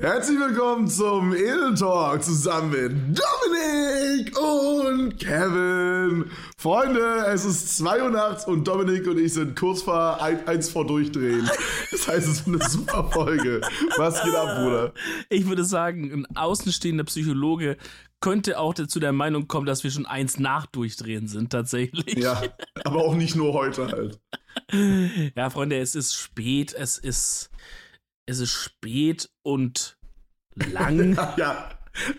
Herzlich willkommen zum Edel Talk zusammen mit Dominik und Kevin. Freunde, es ist 2 Uhr nachts und Dominik und ich sind kurz vor ein, eins vor Durchdrehen. Das heißt, es ist eine super Folge. Was geht ab, Bruder? Ich würde sagen, ein außenstehender Psychologe könnte auch zu der Meinung kommen, dass wir schon eins nach Durchdrehen sind, tatsächlich. Ja, aber auch nicht nur heute halt. Ja, Freunde, es ist spät, es ist es ist spät und lang. ja.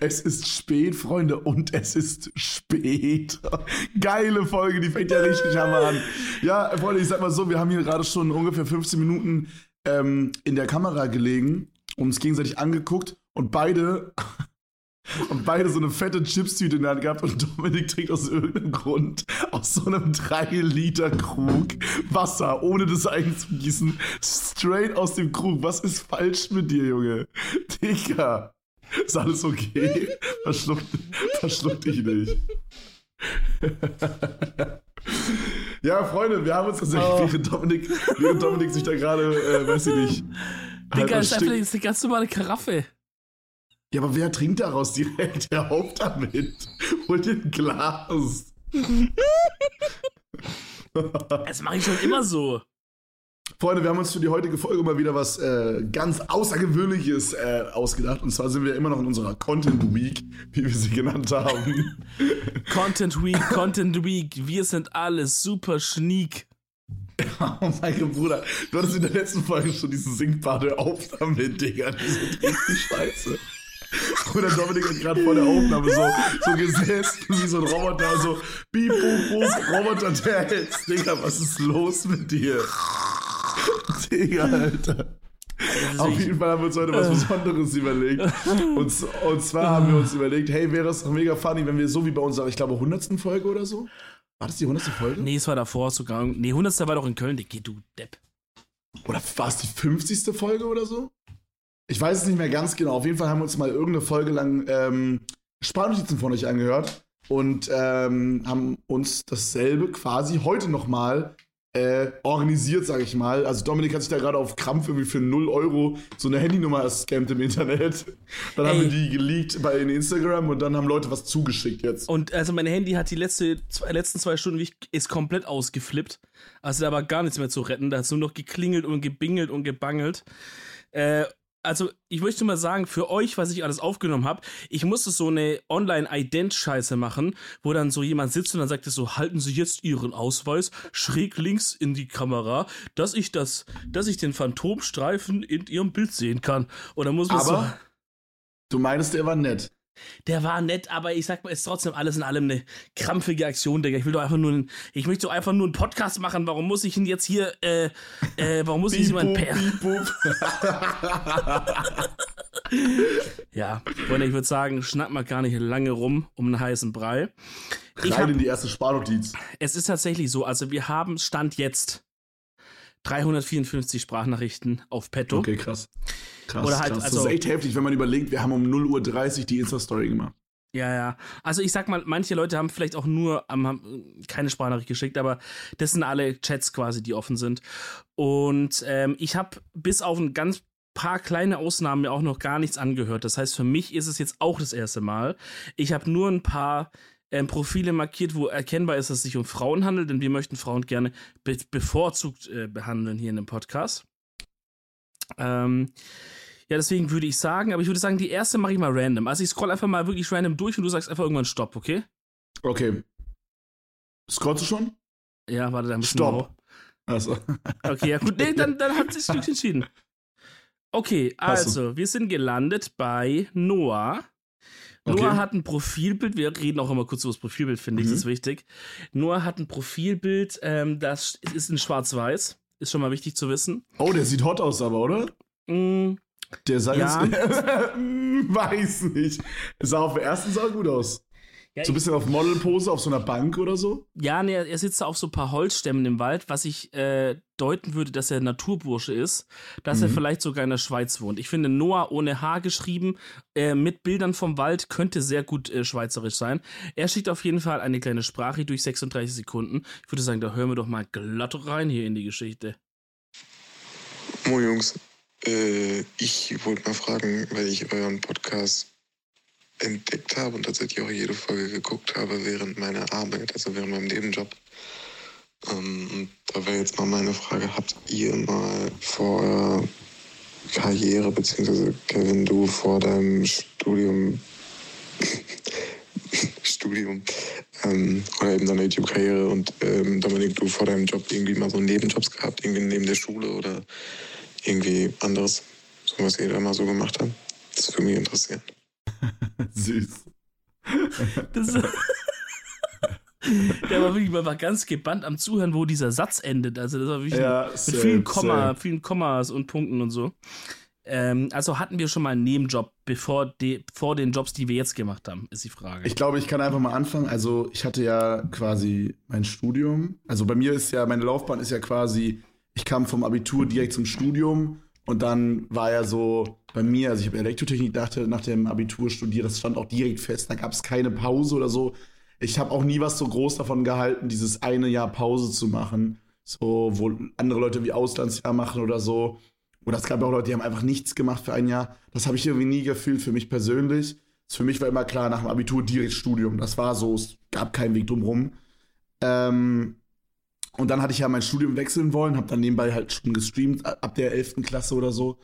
Es ist spät, Freunde, und es ist spät. Geile Folge, die fängt ja richtig hammer an. Ja, Freunde, ich sag mal so, wir haben hier gerade schon ungefähr 15 Minuten ähm, in der Kamera gelegen, uns gegenseitig angeguckt und beide und beide so eine fette Chipstüte in der Hand gehabt und Dominik trinkt aus irgendeinem Grund aus so einem 3-Liter-Krug Wasser, ohne das einzugießen, straight aus dem Krug. Was ist falsch mit dir, Junge? Digga. Ist alles okay? Verschluck, verschluck dich nicht. ja, Freunde, wir haben uns tatsächlich, oh. während, Dominik, während Dominik sich da gerade, äh, weiß ich nicht. Digga, halt ist einfach eine ganz normale Karaffe. Ja, aber wer trinkt daraus direkt? Der auf damit. Hol dir ein Glas. das mache ich schon immer so. Freunde, wir haben uns für die heutige Folge mal wieder was äh, ganz Außergewöhnliches äh, ausgedacht. Und zwar sind wir immer noch in unserer Content Week, wie wir sie genannt haben. Content Week, Content Week. Wir sind alle super schniek. Oh mein Gott, Bruder, du hattest in der letzten Folge schon diese Sinkbade auf damit, Digga. Die sind richtig scheiße. Oder Dominik hat gerade vor der Aufnahme so, so gesessen wie so ein Roboter, so bieb, bup, bup, Roboter Dance. Digga, was ist los mit dir? Digga, Alter. Auf jeden Fall haben wir uns heute was Besonderes überlegt. Und, und zwar haben wir uns überlegt, hey, wäre es doch mega funny, wenn wir so wie bei unserer, ich glaube, 100. Folge oder so? War das die 100. Folge? Nee, es war davor sogar. Nee, 100. war doch in Köln. Geh du Depp. Oder war es die 50. Folge oder so? Ich weiß es nicht mehr ganz genau. Auf jeden Fall haben wir uns mal irgendeine Folge lang ähm, Sparnotizen von euch angehört und ähm, haben uns dasselbe quasi heute nochmal äh, organisiert, sag ich mal. Also Dominik hat sich da gerade auf Krampf irgendwie für 0 Euro so eine Handynummer gescampt im Internet. Dann Ey. haben wir die geleakt bei Instagram und dann haben Leute was zugeschickt jetzt. Und also mein Handy hat die letzte, zwei, letzten zwei Stunden ist komplett ausgeflippt. Also da war gar nichts mehr zu retten. Da hat es nur noch geklingelt und gebingelt und gebangelt. Äh, also ich möchte mal sagen, für euch, was ich alles aufgenommen habe, ich musste so eine Online-Ident-Scheiße machen, wo dann so jemand sitzt und dann sagt er so, halten Sie jetzt Ihren Ausweis schräg links in die Kamera, dass ich das, dass ich den Phantomstreifen in Ihrem Bild sehen kann. Oder muss man Aber so, du meinst, der war nett. Der war nett, aber ich sag mal, ist trotzdem alles in allem eine krampfige Aktion, Digga. Ich will doch einfach nur, einen, ich möchte doch einfach nur einen Podcast machen. Warum muss ich ihn jetzt hier, äh, äh, warum muss ich jemand per? ja, Freunde, ich würde sagen, schnack mal gar nicht lange rum um einen heißen Brei. Ich Rein hab, in die erste Sparnotiz. Es ist tatsächlich so, also wir haben Stand jetzt 354 Sprachnachrichten auf Petto. Okay, krass. Krass, Oder halt, krass. Also, das ist echt heftig, wenn man überlegt, wir haben um 0.30 Uhr die Insta-Story gemacht. Ja, ja. Also ich sag mal, manche Leute haben vielleicht auch nur haben keine Sprachnachricht geschickt, aber das sind alle Chats quasi, die offen sind. Und ähm, ich habe bis auf ein ganz paar kleine Ausnahmen mir auch noch gar nichts angehört. Das heißt, für mich ist es jetzt auch das erste Mal. Ich habe nur ein paar ähm, Profile markiert, wo erkennbar ist, dass es sich um Frauen handelt, denn wir möchten Frauen gerne be bevorzugt äh, behandeln hier in dem Podcast. Ähm, ja, deswegen würde ich sagen, aber ich würde sagen, die erste mache ich mal random. Also ich scroll einfach mal wirklich random durch und du sagst einfach irgendwann Stopp, okay? Okay. Scrollst du schon? Ja, warte, dann Stopp. Also. Okay, ja gut, nee, dann, dann hat sich Glück entschieden. Okay, also, wir sind gelandet bei Noah. Okay. Noah hat ein Profilbild, wir reden auch immer kurz über das Profilbild, finde ich, mhm. das ist wichtig. Noah hat ein Profilbild, ähm, das ist in schwarz-weiß, ist schon mal wichtig zu wissen. Oh, der sieht hot aus aber, oder? Mm, der sah ja. jetzt, weiß nicht. Sah auf der ersten sah gut aus. Ja, so ein bisschen auf Modelpose auf so einer Bank oder so? Ja, nee, er sitzt da auf so ein paar Holzstämmen im Wald, was ich äh, deuten würde, dass er Naturbursche ist, dass mhm. er vielleicht sogar in der Schweiz wohnt. Ich finde, Noah ohne H geschrieben, äh, mit Bildern vom Wald, könnte sehr gut äh, schweizerisch sein. Er schickt auf jeden Fall eine kleine Sprache durch 36 Sekunden. Ich würde sagen, da hören wir doch mal glatt rein hier in die Geschichte. Moin Jungs, Äh, ich wollte mal fragen, weil ich euren Podcast entdeckt habe und tatsächlich auch jede Folge geguckt habe während meiner Arbeit, also während meinem Nebenjob. Ähm, da wäre jetzt mal meine Frage, habt ihr mal vor eurer Karriere, beziehungsweise Kevin, du vor deinem Studium, Studium ähm, oder eben deiner YouTube-Karriere und ähm, Dominik, du vor deinem Job irgendwie mal so Nebenjobs gehabt, irgendwie neben der Schule oder irgendwie anderes, so was ihr da mal so gemacht habt? Das würde mich interessieren. Süß. Das, der war wirklich mal ganz gebannt am Zuhören, wo dieser Satz endet. Also das war wirklich Ja, mit same, vielen Komma, same. vielen Kommas und Punkten und so. Ähm, also hatten wir schon mal einen Nebenjob bevor de, vor den Jobs, die wir jetzt gemacht haben, ist die Frage. Ich glaube, ich kann einfach mal anfangen. Also, ich hatte ja quasi mein Studium. Also, bei mir ist ja, meine Laufbahn ist ja quasi, ich kam vom Abitur direkt zum Studium und dann war ja so bei mir, also ich habe Elektrotechnik dachte, nach dem Abitur studiert, das stand auch direkt fest, da gab es keine Pause oder so. Ich habe auch nie was so groß davon gehalten, dieses eine Jahr Pause zu machen, so wo andere Leute wie Auslandsjahr machen oder so. Oder es gab auch Leute, die haben einfach nichts gemacht für ein Jahr. Das habe ich irgendwie nie gefühlt für mich persönlich. Für mich war immer klar, nach dem Abitur direkt Studium. Das war so, es gab keinen Weg drumherum. Ähm, und dann hatte ich ja mein Studium wechseln wollen, habe dann nebenbei halt schon gestreamt, ab der 11. Klasse oder so.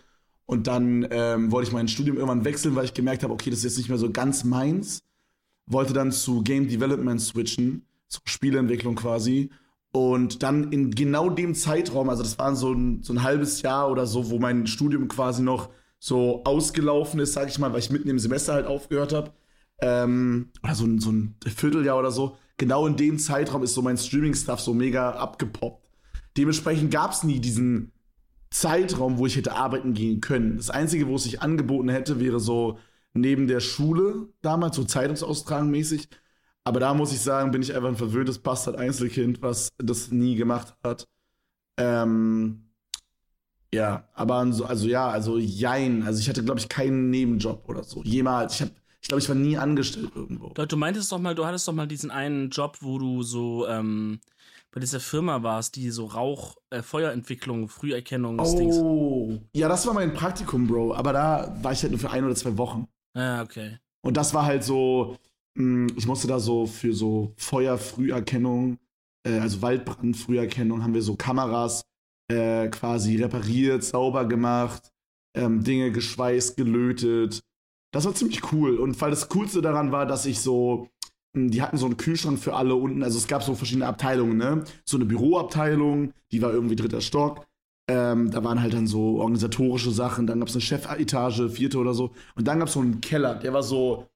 Und dann ähm, wollte ich mein Studium irgendwann wechseln, weil ich gemerkt habe, okay, das ist jetzt nicht mehr so ganz meins. Wollte dann zu Game Development switchen, zur Spieleentwicklung quasi. Und dann in genau dem Zeitraum, also das war so ein, so ein halbes Jahr oder so, wo mein Studium quasi noch so ausgelaufen ist, sag ich mal, weil ich mitten im Semester halt aufgehört habe. Ähm, oder so ein, so ein Vierteljahr oder so. Genau in dem Zeitraum ist so mein Streaming-Stuff so mega abgepoppt. Dementsprechend gab es nie diesen Zeitraum, wo ich hätte arbeiten gehen können. Das Einzige, wo es sich angeboten hätte, wäre so neben der Schule damals, so Zeitungsaustragen mäßig. Aber da muss ich sagen, bin ich einfach ein verwöhntes Bastard-Einzelkind, was das nie gemacht hat. Ähm, ja, aber also, also ja, also jein. Also ich hatte, glaube ich, keinen Nebenjob oder so. Jemals. Ich, hab, ich glaube, ich war nie angestellt irgendwo. Du, du meintest doch mal, du hattest doch mal diesen einen Job, wo du so ähm, bei dieser Firma warst, die so Rauch, äh, Feuerentwicklung, Früherkennung, Dings. Oh, ja, das war mein Praktikum, Bro. Aber da war ich halt nur für ein oder zwei Wochen. Ah, okay. Und das war halt so, mh, ich musste da so für so Feuerfrüherkennung, äh, also Waldbrandfrüherkennung, haben wir so Kameras äh, quasi repariert, sauber gemacht, ähm, Dinge geschweißt, gelötet. Das war ziemlich cool. Und weil das Coolste daran war, dass ich so, mh, die hatten so einen Kühlschrank für alle unten, also es gab so verschiedene Abteilungen, ne? So eine Büroabteilung, die war irgendwie dritter Stock. Ähm, da waren halt dann so organisatorische Sachen, dann gab es eine Chefetage, vierte oder so. Und dann gab es so einen Keller, der war so,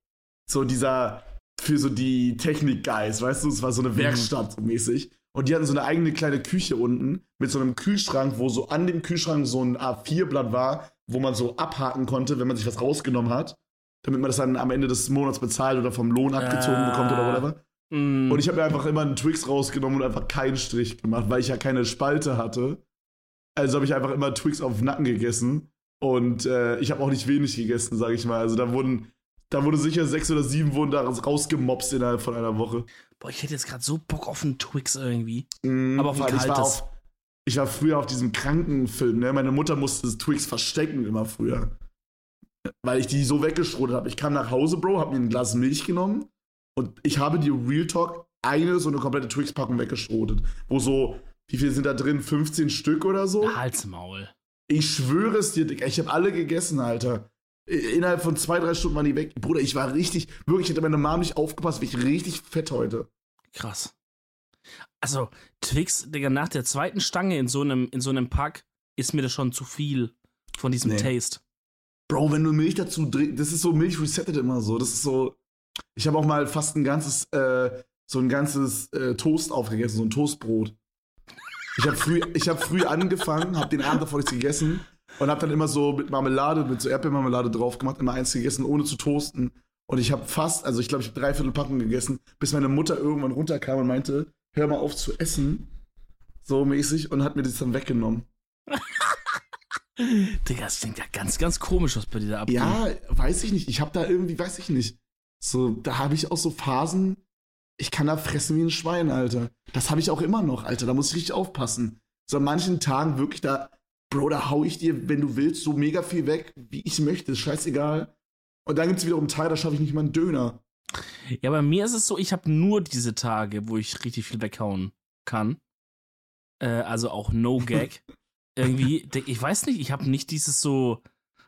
so dieser für so die Technik-Guys, weißt du, es war so eine Werkstatt so mäßig. Und die hatten so eine eigene kleine Küche unten mit so einem Kühlschrank, wo so an dem Kühlschrank so ein A4-Blatt war, wo man so abhaken konnte, wenn man sich was rausgenommen hat, damit man das dann am Ende des Monats bezahlt oder vom Lohn abgezogen Ah. bekommt oder whatever. Mm, Und ich habe mir einfach immer einen Twix rausgenommen und einfach keinen Strich gemacht, weil ich ja keine Spalte hatte. Also habe ich einfach immer Twix auf den Nacken gegessen. Und äh, ich habe auch nicht wenig gegessen, sage ich mal. Also da wurden, da wurde sicher sechs oder sieben wurden da rausgemobst innerhalb von einer Woche. boah, ich hätte jetzt gerade so Bock auf einen Twix irgendwie. Mhm, Aber auf ein weil ich war, kaltes. auf, ich war früher auf diesem Krankenfilm, ne? Meine Mutter musste das Twix verstecken immer früher. Weil ich die so weggeschrotet habe. Ich kam nach Hause, Bro, habe mir ein Glas Milch genommen und ich habe die Real Talk eine so eine komplette Twix-Packung weggeschrotet. Wo so, wie viel sind da drin? 15 Stück oder so? Halsmaul. Ich schwöre es dir, Digga, ich habe alle gegessen, Alter. Innerhalb von zwei, drei Stunden waren die weg. Bruder, ich war richtig, wirklich, hätte meine Mom nicht aufgepasst, wäre ich richtig fett heute. Krass. Also, Twix, Digga, nach der zweiten Stange in so einem, in so einem Pack ist mir das schon zu viel von diesem Nee. Taste. Bro, wenn du Milch dazu trinkst, das ist so, Milch resettet immer so. Das ist so. Ich habe auch mal fast ein ganzes, äh, so ein ganzes äh, Toast aufgegessen, so ein Toastbrot. Ich habe früh, ich hab früh angefangen, habe den Abend davor nichts gegessen und habe dann immer so mit Marmelade, mit so Erdbeermarmelade drauf gemacht, immer eins gegessen, ohne zu toasten. Und ich habe fast, also ich glaube, ich habe dreiviertel Packung gegessen, bis meine Mutter irgendwann runterkam und meinte, hör mal auf zu essen. So mäßig und hat mir das dann weggenommen. Digga, das klingt ja ganz, ganz komisch, was bei dir da abgeht. Ja, weiß ich nicht. Ich habe da irgendwie, weiß ich nicht. So, da habe ich auch so Phasen, ich kann da fressen wie ein Schwein, Alter. Das habe ich auch immer noch, Alter. Da muss ich richtig aufpassen. So an manchen Tagen wirklich da, Bro, da hau ich dir, wenn du willst, so mega viel weg, wie ich möchte. Ist scheißegal. Und dann gibt es wiederum Tage, da schaffe ich nicht mal einen Döner. Ja, bei mir ist es so, ich habe nur diese Tage, wo ich richtig viel weghauen kann. Äh, also auch No Gag. Irgendwie, ich weiß nicht, ich habe nicht dieses so.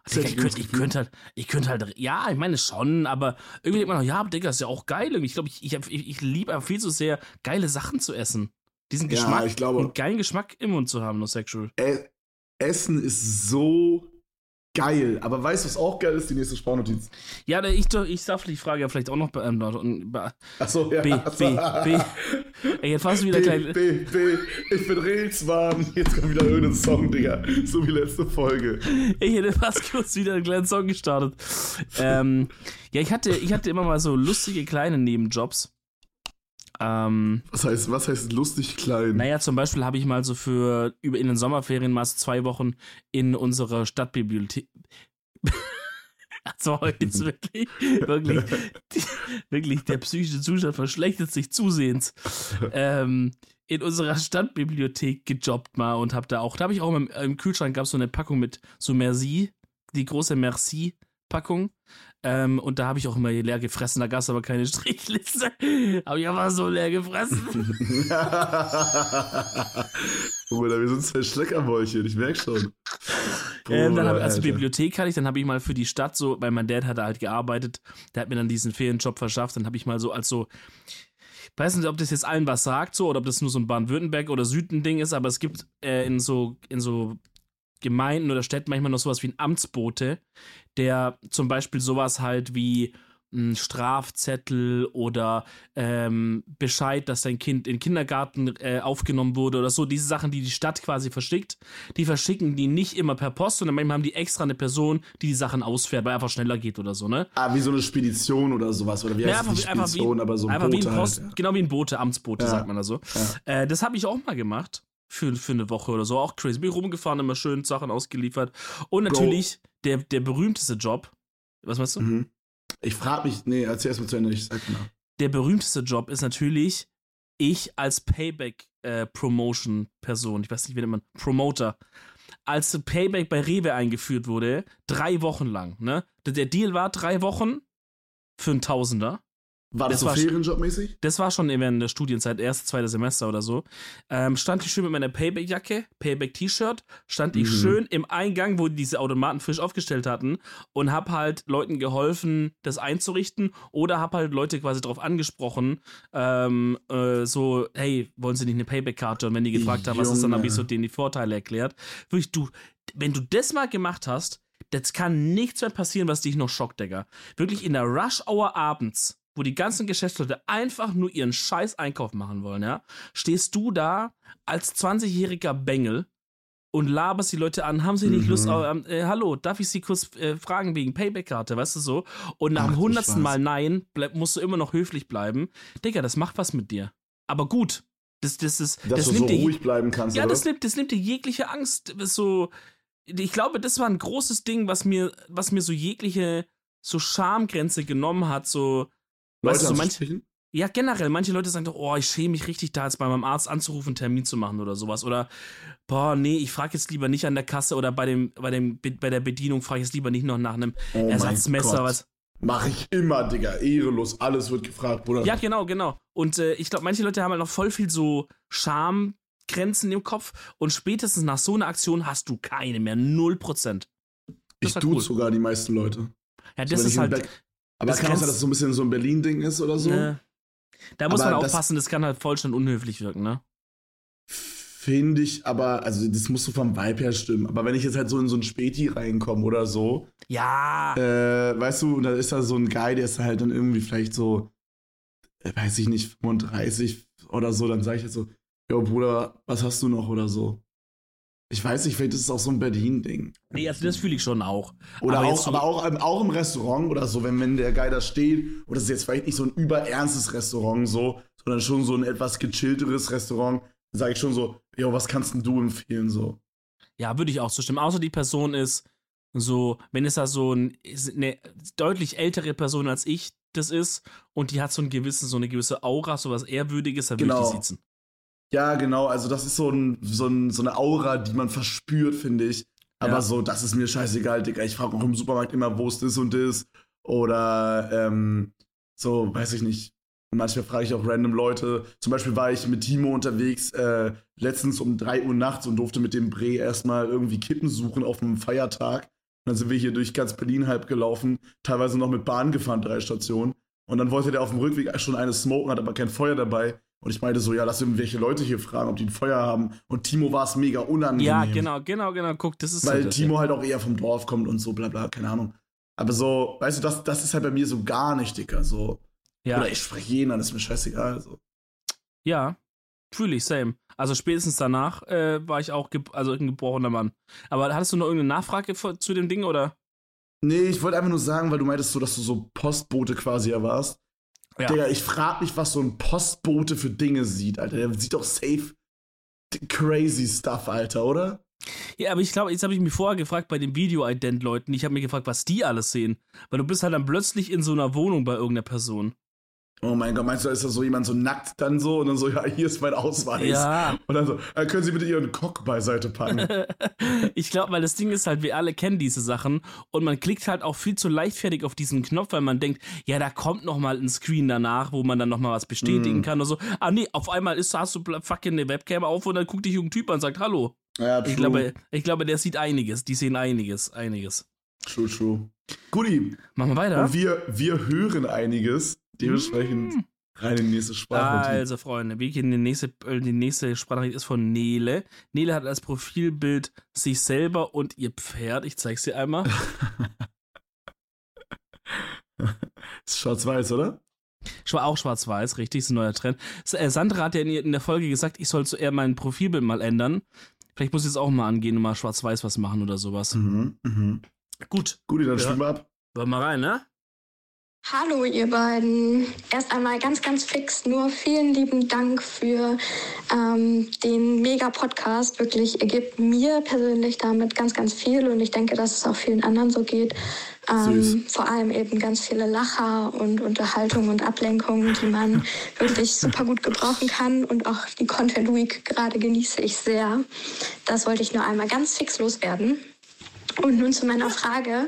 Also ich, könnte, ich könnte halt, ich könnte halt, ja, ich meine schon, aber irgendwie denkt man noch, ja, Digga, ist ja auch geil. Ich glaube, ich, ich, ich, ich liebe aber viel zu sehr, geile Sachen zu essen. Diesen Geschmack, ja, ich glaube, einen geilen Geschmack im Mund zu haben, no sexual. Essen ist so geil. Aber weißt du, was auch geil ist? Die nächste Sportnotiz. Ja, ich, ich darf die Frage ja vielleicht auch noch beantworten. Achso, ja. B, B, B. Ey, jetzt du wieder B, klein. B, B. Ich bin Rilswarm. Jetzt kommt wieder irgendein Song, Digga. So wie letzte Folge. Ich hätte fast kurz wieder einen kleinen Song gestartet. Ähm, ja, ich hatte, ich hatte immer mal so lustige kleine Nebenjobs. Ähm, was heißt, was heißt lustig klein? Naja, zum Beispiel habe ich mal so für über in den Sommerferien mal so zwei Wochen in unserer Stadtbibliothek. Also heute ist wirklich, wirklich, wirklich, der psychische Zustand verschlechtert sich zusehends. Ähm, in unserer Stadtbibliothek gejobbt mal und habe da auch, da habe ich auch im, im Kühlschrank gab es so eine Packung mit so Merci, die große Merci-Packung. Ähm, und da habe ich auch immer leer gefressen, da gab es aber keine Strichliste. Habe ich aber so leer gefressen. Bruder, wir sind zwei Schleckermäulchen, ich merke schon. ähm, dann hab, also Bibliothek hatte ich, dann habe ich mal für die Stadt so, weil mein Dad hat da halt gearbeitet, der hat mir dann diesen Ferienjob verschafft, dann habe ich mal so als so, ich weiß nicht, ob das jetzt allen was sagt so oder ob das nur so ein Baden-Württemberg oder Süden-Ding ist, aber es gibt äh, in so, in so Gemeinden oder Städten manchmal noch sowas wie ein Amtsbote, der zum Beispiel sowas halt wie ein Strafzettel oder ähm, Bescheid, dass dein Kind in den Kindergarten äh, aufgenommen wurde oder so, diese Sachen, die die Stadt quasi verschickt, die verschicken die nicht immer per Post, sondern manchmal haben die extra eine Person, die die Sachen ausfährt, weil einfach schneller geht oder so, ne? Ah, wie so eine Spedition oder sowas, oder wie heißt ja, einfach, die Spedition, wie, aber so ein einfach Bote wie ein Post, halt, ja. genau wie ein Bote, Amtsbote, Ja. sagt man da so. Äh, das habe ich auch mal gemacht. Für, für eine Woche oder so. Auch crazy. Bin rumgefahren, immer schön Sachen ausgeliefert. Und natürlich der, der berühmteste Job. Was meinst du? Mhm. Ich frage mich, nee, erzähl erst mal zu Ende, ich sag genau. Der berühmteste Job ist natürlich ich als Payback-Promotion-Person. ich weiß nicht, wie nennt man, Promoter. Als Payback bei Rewe eingeführt wurde, drei Wochen lang, ne? Der Deal war drei Wochen für einen Tausender. War das, Das so war- Ferienjobmäßig? Das war schon während der Studienzeit, erste, zweite Semester oder so. Ähm, stand ich schön mit meiner Payback-Jacke, Payback-T-Shirt, stand ich Mhm. schön im Eingang, wo die diese Automaten frisch aufgestellt hatten und hab halt Leuten geholfen, das einzurichten oder hab halt Leute quasi drauf angesprochen, ähm, äh, so, hey, wollen sie nicht eine Payback-Karte? Und wenn die gefragt haben, was ist, dann habe ich so Junge. denen die Vorteile erklärt. Wirklich, du, wenn du das mal gemacht hast, das kann nichts mehr passieren, was dich noch schockt, Digga. Wirklich in der Rush-Hour abends, wo die ganzen Geschäftsleute einfach nur ihren scheiß Einkauf machen wollen, ja, stehst du da als 20-jähriger Bengel und laberst die Leute an, haben sie nicht Mhm. Lust auf, ähm, äh, hallo, darf ich sie kurz äh, fragen wegen Payback-Karte, weißt du so? Und nach Ach dem hundertsten. Mal Nein, bleib, musst du immer noch höflich bleiben. Digga, das macht was mit dir. Aber gut. Das, das, das, Dass das du so nimmt dir ruhig bleiben kannst, ja, oder? das nimmt, das nimmt dir jegliche Angst. So, ich glaube, das war ein großes Ding, was mir, was mir so jegliche so Schamgrenze genommen hat. So, weißt du, so manche, ja, generell, manche Leute sagen doch, oh, ich schäme mich richtig, da jetzt bei meinem Arzt anzurufen, einen Termin zu machen oder sowas. Oder, boah, nee, ich frage jetzt lieber nicht an der Kasse oder bei, dem, bei, dem, bei der Bedienung frage ich jetzt lieber nicht noch nach einem Oh Ersatzmesser. Was. Mach ich immer, Digga. Ehrelos, alles wird gefragt, Bruder. Ja, genau, genau. Und äh, ich glaube, manche Leute haben halt noch voll viel so Schamgrenzen im Kopf und spätestens nach so einer Aktion hast du keine mehr. Null Prozent. ich war tue cool. sogar die meisten Leute. Ja, das wenn ist halt. Back- Aber das kann auch sein, dass es so ein bisschen so ein Berlin-Ding ist oder so? Ne, da muss Aber man das- aufpassen, das kann halt voll schon unhöflich wirken, ne? Finde ich, aber, also das musst du vom Vibe her stimmen. Aber wenn ich jetzt halt so in so ein Späti reinkomme oder so, Ja. äh, weißt du, und da ist da so ein Guy, der ist halt dann irgendwie vielleicht so, äh, weiß ich nicht, 35 oder so, dann sage ich halt so, yo Bruder, was hast du noch oder so. Ich weiß nicht, vielleicht ist es auch so ein Berlin-Ding. Nee, also das fühle ich schon auch. Oder Aber auch, so- aber auch, im- auch im Restaurant oder so, wenn, wenn der Guy da steht, oder es ist jetzt vielleicht nicht so ein überernstes Restaurant so, sondern schon so ein etwas gechillteres Restaurant, dann sage ich schon so, yo, was kannst denn du empfehlen so? Ja, würde ich auch zustimmen. Außer die Person ist so, wenn es da so ein, eine deutlich ältere Person als ich das ist und die hat so ein gewissen, so eine gewisse Aura, so was Ehrwürdiges, dann würde ich Genau. die sitzen. Ja, genau, also das ist so, ein, so, ein, so eine Aura, die man verspürt, finde ich. Aber Ja. so, das ist mir scheißegal, Digga. Ich frage auch im Supermarkt immer, wo es das und das. Oder ähm, so, weiß ich nicht. Manchmal frage ich auch random Leute. Zum Beispiel war ich mit Timo unterwegs, äh, letztens um 3 Uhr nachts und durfte mit dem Bre erstmal irgendwie Kippen suchen auf einem Feiertag. Und dann sind wir hier durch ganz Berlin halb gelaufen, teilweise noch mit Bahn gefahren, drei Stationen. Und dann wollte der auf dem Rückweg schon eine smoken, hat aber kein Feuer dabei. Und ich meinte so, ja, lass irgendwelche Leute hier fragen, ob die ein Feuer haben. Und Timo war es mega unangenehm. Ja, genau, genau, genau. Guck, das ist Weil so Timo halt auch eher vom Dorf kommt und so, bla bla, keine Ahnung. Aber so, weißt du, das, das ist halt bei mir so gar nicht, Dicker. So. Ja, Oder ich spreche jeden an, ist mir scheißegal. So. ja fühle ich, same. Also spätestens danach äh, war ich auch also ein gebrochener Mann. Aber hattest du noch irgendeine Nachfrage zu dem Ding oder? Nee, ich wollte einfach nur sagen, weil du meintest so, dass du so Postbote quasi ja warst. Ja. Digga, ich frag mich, was so ein Postbote für Dinge sieht, Alter. Der sieht doch safe crazy stuff, Alter, oder? Ja, aber ich glaube, jetzt habe ich mich vorher gefragt bei den Video-Ident-Leuten. Ich habe mich gefragt, was die alles sehen. Weil du bist halt dann plötzlich in so einer Wohnung bei irgendeiner Person. Oh mein Gott, meinst du, da ist da so jemand so nackt dann so und dann so, ja, hier ist mein Ausweis. Ja. Und dann so, äh, können Sie bitte Ihren Cock beiseite packen? ich glaube, weil das Ding ist halt, wir alle kennen diese Sachen und man klickt halt auch viel zu leichtfertig auf diesen Knopf, weil man denkt, ja, da kommt noch mal ein Screen danach, wo man dann noch mal was bestätigen Mm. kann oder so. Ah nee, auf einmal ist, hast du fucking eine Webcam auf und dann guckt dich ein Typ an und sagt Hallo. ja, Ich glaube, ich glaube, der sieht einiges, die sehen einiges, einiges. True, true. Guti, Machen wir weiter. und wir, wir hören einiges. Dementsprechend Mm. rein in die nächste Sprache. Also, Freunde, wir gehen in die nächste, äh, die nächste Sprachnachricht ist von Nele. Nele hat als Profilbild sich selber und ihr Pferd. Ich zeig's dir einmal. ist schwarz-weiß, oder? Auch schwarz-weiß, richtig, ist ein neuer Trend. Äh, Sandra hat ja in, der Folge gesagt, ich soll so eher mein Profilbild mal ändern. Vielleicht muss ich jetzt auch mal angehen und mal schwarz-weiß was machen oder sowas. Mhm, mhm. Gut, Guti, dann Ja. spielen wir ab. wollen wir mal rein, ne? Hallo ihr beiden. Erst einmal ganz, ganz fix nur vielen lieben Dank für ähm, den Mega-Podcast. Wirklich, er gibt mir persönlich damit ganz, ganz viel und ich denke, dass es auch vielen anderen so geht. Ähm, vor allem eben ganz viele Lacher und Unterhaltung und Ablenkungen, die man wirklich super gut gebrauchen kann. Und auch die Content Week gerade genieße ich sehr. Das wollte ich nur einmal ganz fix loswerden. Und nun zu meiner Frage.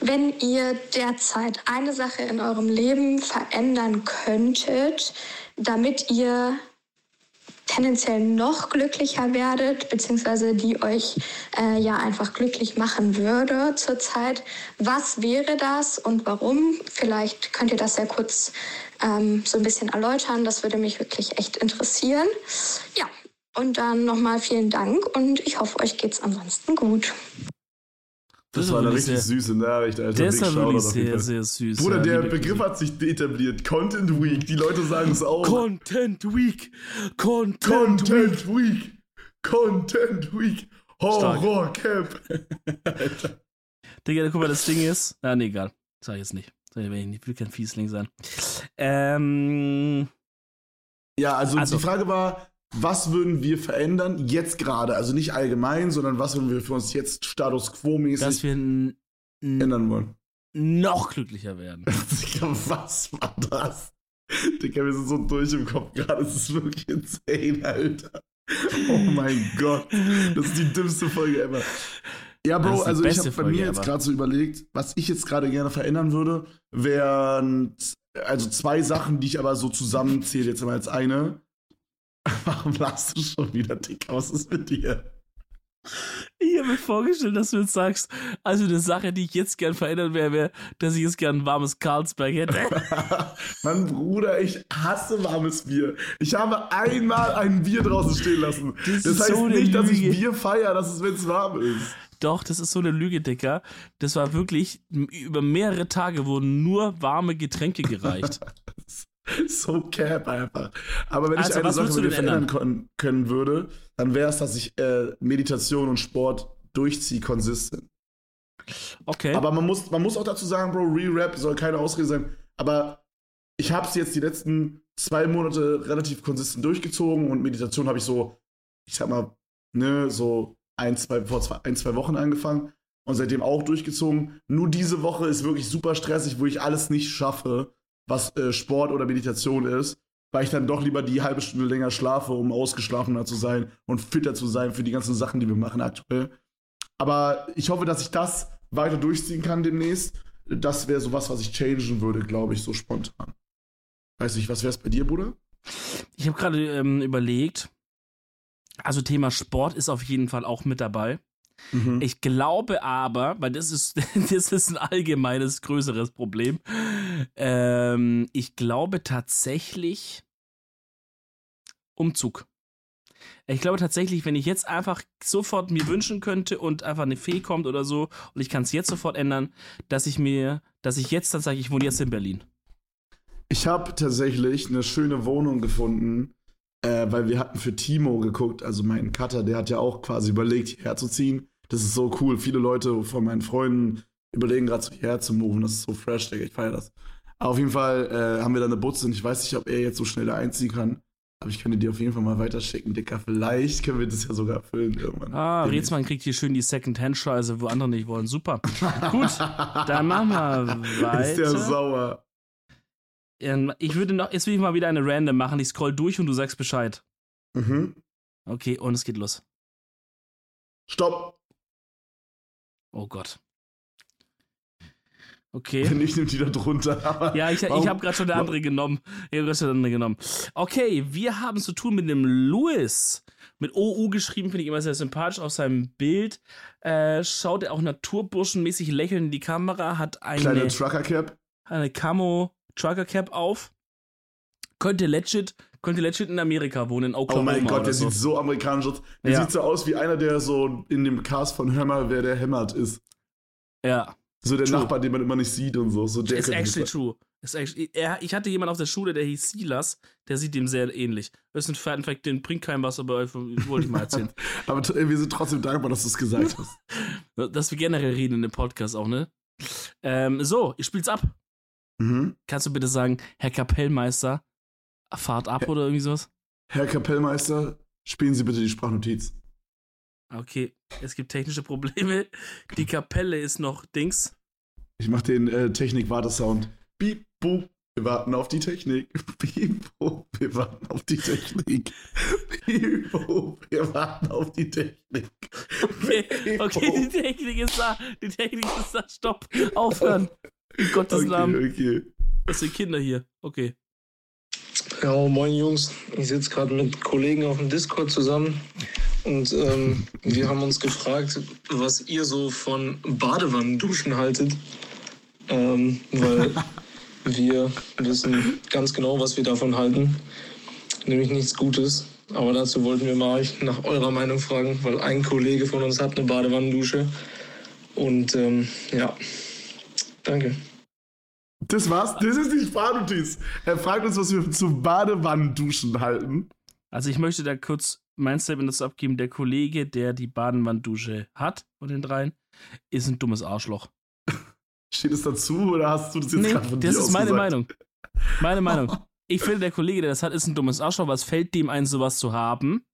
Wenn ihr derzeit eine Sache in eurem Leben verändern könntet, damit ihr tendenziell noch glücklicher werdet, beziehungsweise die euch äh, ja einfach glücklich machen würde zurzeit, was wäre das und warum? Vielleicht könnt ihr das sehr kurz ähm, so ein bisschen erläutern. Das würde mich wirklich echt interessieren. Ja, und dann nochmal vielen Dank und ich hoffe, euch geht's ansonsten gut. Das, ist war eine richtig sehr- süße Nachricht, Alter. Der ist ja wirklich sehr, sehr süß. Bruder, der Begriff hat sich etabliert. Content Week. Die Leute sagen es auch. Content Week. Content, Week. Content Week. Content Week. Horror Camp. Alter. Digga, guck mal, das Ding ist. Ah, nee, egal. Sag ich jetzt nicht. Sag ich nicht. Ich will kein Fiesling sein. Ähm. Ja, also, Also- die Frage war, was würden wir verändern jetzt gerade? Also nicht allgemein, sondern was würden wir für uns jetzt Status dass Quo-mäßig wir n- n- ändern wollen? noch glücklicher werden. Digga, was war das? Digga, wir sind so durch im Kopf gerade. Das ist wirklich insane, Alter. Oh mein Gott. Das ist die dümmste Folge ever. Ja, Bro, also ich habe bei Folge mir jetzt gerade so überlegt, was ich jetzt gerade gerne verändern würde, wären also zwei Sachen, die ich aber so zusammenzähle, jetzt immer als eine. Warum lachst du schon wieder, Digga? Was ist mit dir? Ich habe mir vorgestellt, dass du jetzt sagst, also eine Sache, die ich jetzt gern verändern wäre, wäre, dass ich jetzt gern ein warmes Carlsberg hätte. Mann, Bruder, ich hasse warmes Bier. Ich habe einmal ein Bier draußen stehen lassen. Das Das, heißt so nicht, dass ich. Bier feiere, dass es, wenn es warm ist. Doch, das ist so eine Lüge, Dicker. Das war wirklich, über mehrere Tage wurden nur warme Getränke gereicht. So cap einfach. Aber wenn Also, ich eine Sache mit verändern kon- können würde, dann wäre es, dass ich äh, Meditation und Sport durchziehe konsistent. Okay. Aber man muss, man muss auch dazu sagen, Bro, Re-Rap soll keine Ausrede sein. Aber ich habe es jetzt die letzten zwei Monate relativ konsistent durchgezogen und Meditation habe ich so, ich sag mal, ne, so ein, zwei, vor zwei, ein, zwei Wochen angefangen und seitdem auch durchgezogen. Nur diese Woche ist wirklich super stressig, wo ich alles nicht schaffe, was äh, Sport oder Meditation ist. weil ich dann doch lieber die halbe Stunde länger schlafe, um ausgeschlafener zu sein und fitter zu sein für die ganzen Sachen, die wir machen aktuell. Aber ich hoffe, dass ich das weiter durchziehen kann demnächst. Das wäre sowas, was ich changen würde, glaube ich, so spontan. Weiß nicht, was wäre es bei dir, Bruder? Ich habe gerade ähm, überlegt, also Thema Sport ist auf jeden Fall auch mit dabei. Mhm. Ich glaube aber, weil das ist, das ist ein allgemeines, größeres Problem. Ähm, ich glaube tatsächlich Umzug. Ich glaube tatsächlich, wenn ich jetzt einfach sofort mir wünschen könnte und einfach eine Fee kommt oder so und ich kann es jetzt sofort ändern, dass ich mir, dass ich jetzt dann sage, ich wohne jetzt in Berlin. Ich habe tatsächlich eine schöne Wohnung gefunden, äh, weil wir hatten für Timo geguckt, also mein Cutter, der hat ja auch quasi überlegt, hierher zu ziehen. Das ist so cool. Viele Leute von meinen Freunden überlegen gerade, hierher zu moven. Das ist so fresh, Digga. Ich feiere das. Aber auf jeden Fall äh, haben wir da eine Butze und ich weiß nicht, ob er jetzt so schnell da einziehen kann. Aber ich könnte dir auf jeden Fall mal weiterschicken, Dicker. Vielleicht können wir das ja sogar erfüllen irgendwann. Ah, Rätsmann kriegt hier schön die Second-Hand-Scheiße, wo andere nicht wollen. Super. Gut, dann machen wir weiter. Ist der sauer. Ähm, ich würde noch, jetzt will ich mal wieder eine Random machen. Ich scroll durch und du sagst Bescheid. Mhm. Okay, und es geht los. Stopp. Oh Gott. Okay. Ich nehme die da drunter. ja, ich, ich habe gerade schon eine andere genommen. Ich habe gerade schon eine andere genommen. Okay, wir haben zu tun mit dem Louis. Mit OU geschrieben, finde ich immer sehr sympathisch. Auf seinem Bild äh, schaut er auch naturburschenmäßig lächelnd in die Kamera, hat eine. Kleine Trucker-Cap. Eine Camo Trucker Cap auf. Könnte legit, könnte legit in Amerika wohnen, in Oklahoma. Oh mein Gott, der so. sieht so amerikanisch aus. Der ja. sieht so aus wie einer, der so in dem Cast von Hammer, wer der hämmert ist. Ja. So der true. Nachbar, den man immer nicht sieht und so. so der ist actually true. Ist actually, er, ich hatte jemanden auf der Schule, der hieß Silas, der sieht dem sehr ähnlich. Das ist ein Fact, den bringt kein was, aber wollte ich mal erzählen. aber wir sind trotzdem dankbar, dass du es gesagt hast. dass wir generell reden in dem Podcast auch, ne? Ähm, so, ich spiel's ab. Mhm. Kannst du bitte sagen, Herr Kapellmeister, fahrt ab Herr, oder irgendwie sowas? Herr Kapellmeister, spielen Sie bitte die Sprachnotiz. Okay, es gibt technische Probleme. Die Kapelle ist noch Dings. Ich mach den äh, Technik-Wartesound. Beep, boop, wir warten auf die Technik. Beep, boop, wir warten auf die Technik. Beep, boop, wir warten auf die Technik. Okay, okay, die Technik ist da. Die Technik ist da. Stopp. Aufhören. In Gottes okay, Namen. Okay. Das sind Kinder hier. Okay. Ja, moin Jungs. Ich sitze gerade mit Kollegen auf dem Discord zusammen und ähm, wir haben uns gefragt, was ihr so von Badewannenduschen haltet. Ähm, weil wir wissen ganz genau, was wir davon halten. Nämlich nichts Gutes. Aber dazu wollten wir mal nach eurer Meinung fragen, weil ein Kollege von uns hat eine Badewannendusche. Und ähm, ja, Danke. Das war's. Das ist die Sprachnotiz. Er fragt uns, was wir zu Badewannenduschen halten. Also ich möchte da kurz mein Statement dazu abgeben. Der Kollege, der die Badewannendusche hat von den dreien, ist ein dummes Arschloch. Steht es dazu oder hast du das jetzt nee, gerade von das dir ist meine Meinung. Meine Meinung. Ich finde, der Kollege, der das hat, ist ein dummes Arschloch. Was fällt dem ein, sowas zu haben?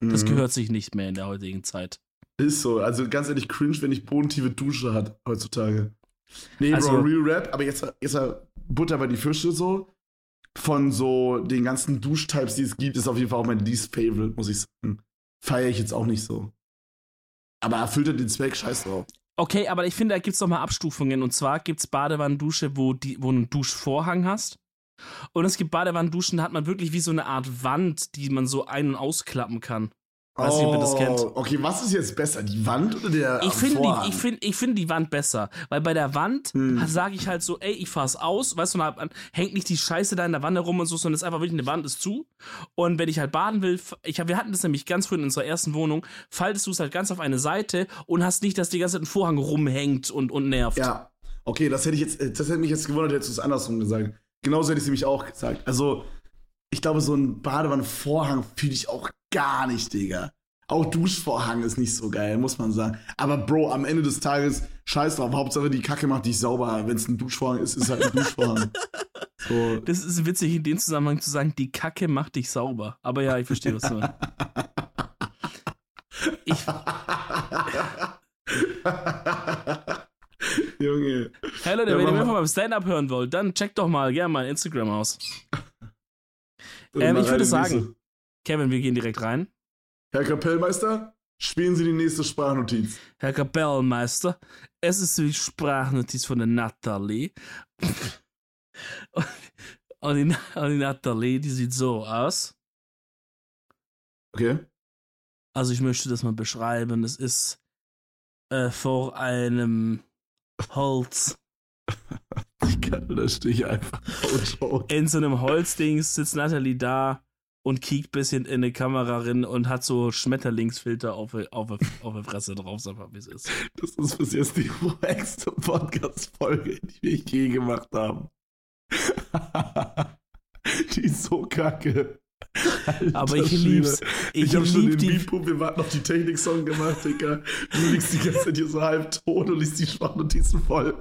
Das mhm. gehört sich nicht mehr in der heutigen Zeit. Ist so. Also ganz ehrlich, cringe, wenn ich bodentiefe Dusche hat heutzutage. Nee, also, Bro, Real Rap, aber jetzt, jetzt Butter bei die Fische so. Von so den ganzen Duschtypes, die es gibt, ist auf jeden Fall auch mein least favorite, muss ich sagen. Feiere ich jetzt auch nicht so. Aber erfüllt er den Zweck, scheiß drauf. Okay, aber ich finde, da gibt es nochmal Abstufungen. Und zwar gibt es Badewannendusche, wo, die, wo du einen Duschvorhang hast. Und es gibt Badewannenduschen, da hat man wirklich wie so eine Art Wand, die man so ein- und ausklappen kann. Weiß nicht, ob ihr das kennt. Oh, okay, was ist jetzt besser, die Wand oder der Ich finde die, ich find, ich find die Wand besser, weil bei der Wand hm. sage ich halt so, ey, ich fahr's aus, weißt du, dann hängt nicht die Scheiße da in der Wanne rum und so, sondern es ist einfach wirklich eine Wand ist zu. Und wenn ich halt baden will, ich hab, wir hatten das nämlich ganz früh in unserer ersten Wohnung, faltest du es halt ganz auf eine Seite und hast nicht, dass die ganze Zeit ein Vorhang rumhängt und, und nervt. Ja, okay, das hätte ich jetzt, das hätte mich jetzt gewundert, hättest du es andersrum gesagt. Genauso hätte ich es nämlich auch gesagt. Also, ich glaube, so ein Badewannenvorhang fühle ich auch gar nicht, Digga. Auch Duschvorhang ist nicht so geil, muss man sagen. Aber Bro, am Ende des Tages, scheiß drauf. Hauptsache die Kacke macht dich sauber. Wenn es ein Duschvorhang ist, ist halt ein Duschvorhang. So. Das ist witzig, in dem Zusammenhang zu sagen, die Kacke macht dich sauber. Aber ja, ich verstehe, was du meinst. Ich. Junge. Hey Leute, ja, wenn ihr mehr von meinem Stand-Up hören wollt, dann checkt doch mal gerne mein Instagram aus. Ähm, Mal ich würde sagen. Kevin, wir gehen direkt rein. Herr Kapellmeister, spielen Sie die nächste Sprachnotiz. Herr Kapellmeister, es ist die Sprachnotiz von der Nathalie. und, und, die, und die Nathalie, die sieht so aus. Okay? Also ich möchte das mal beschreiben. Es ist äh, vor einem Holz. Ich einfach. Oh, Joke. In so einem Holzdings sitzt Nathalie da und kiekt ein bisschen in eine Kamera rein und hat so Schmetterlingsfilter auf, auf, auf der Fresse drauf, sag mal, wie es ist. Das ist bis jetzt die wackste Podcast-Folge, die wir je gemacht haben. die ist so kacke. Alter Aber ich Schwede. lieb's. Ich, Ich, hab schon den die. Beatpump, wir warten auf die Technik-Song gemacht, Digga. Du liegst die ganze Zeit hier so halb tot und liest die Sprachnotizen voll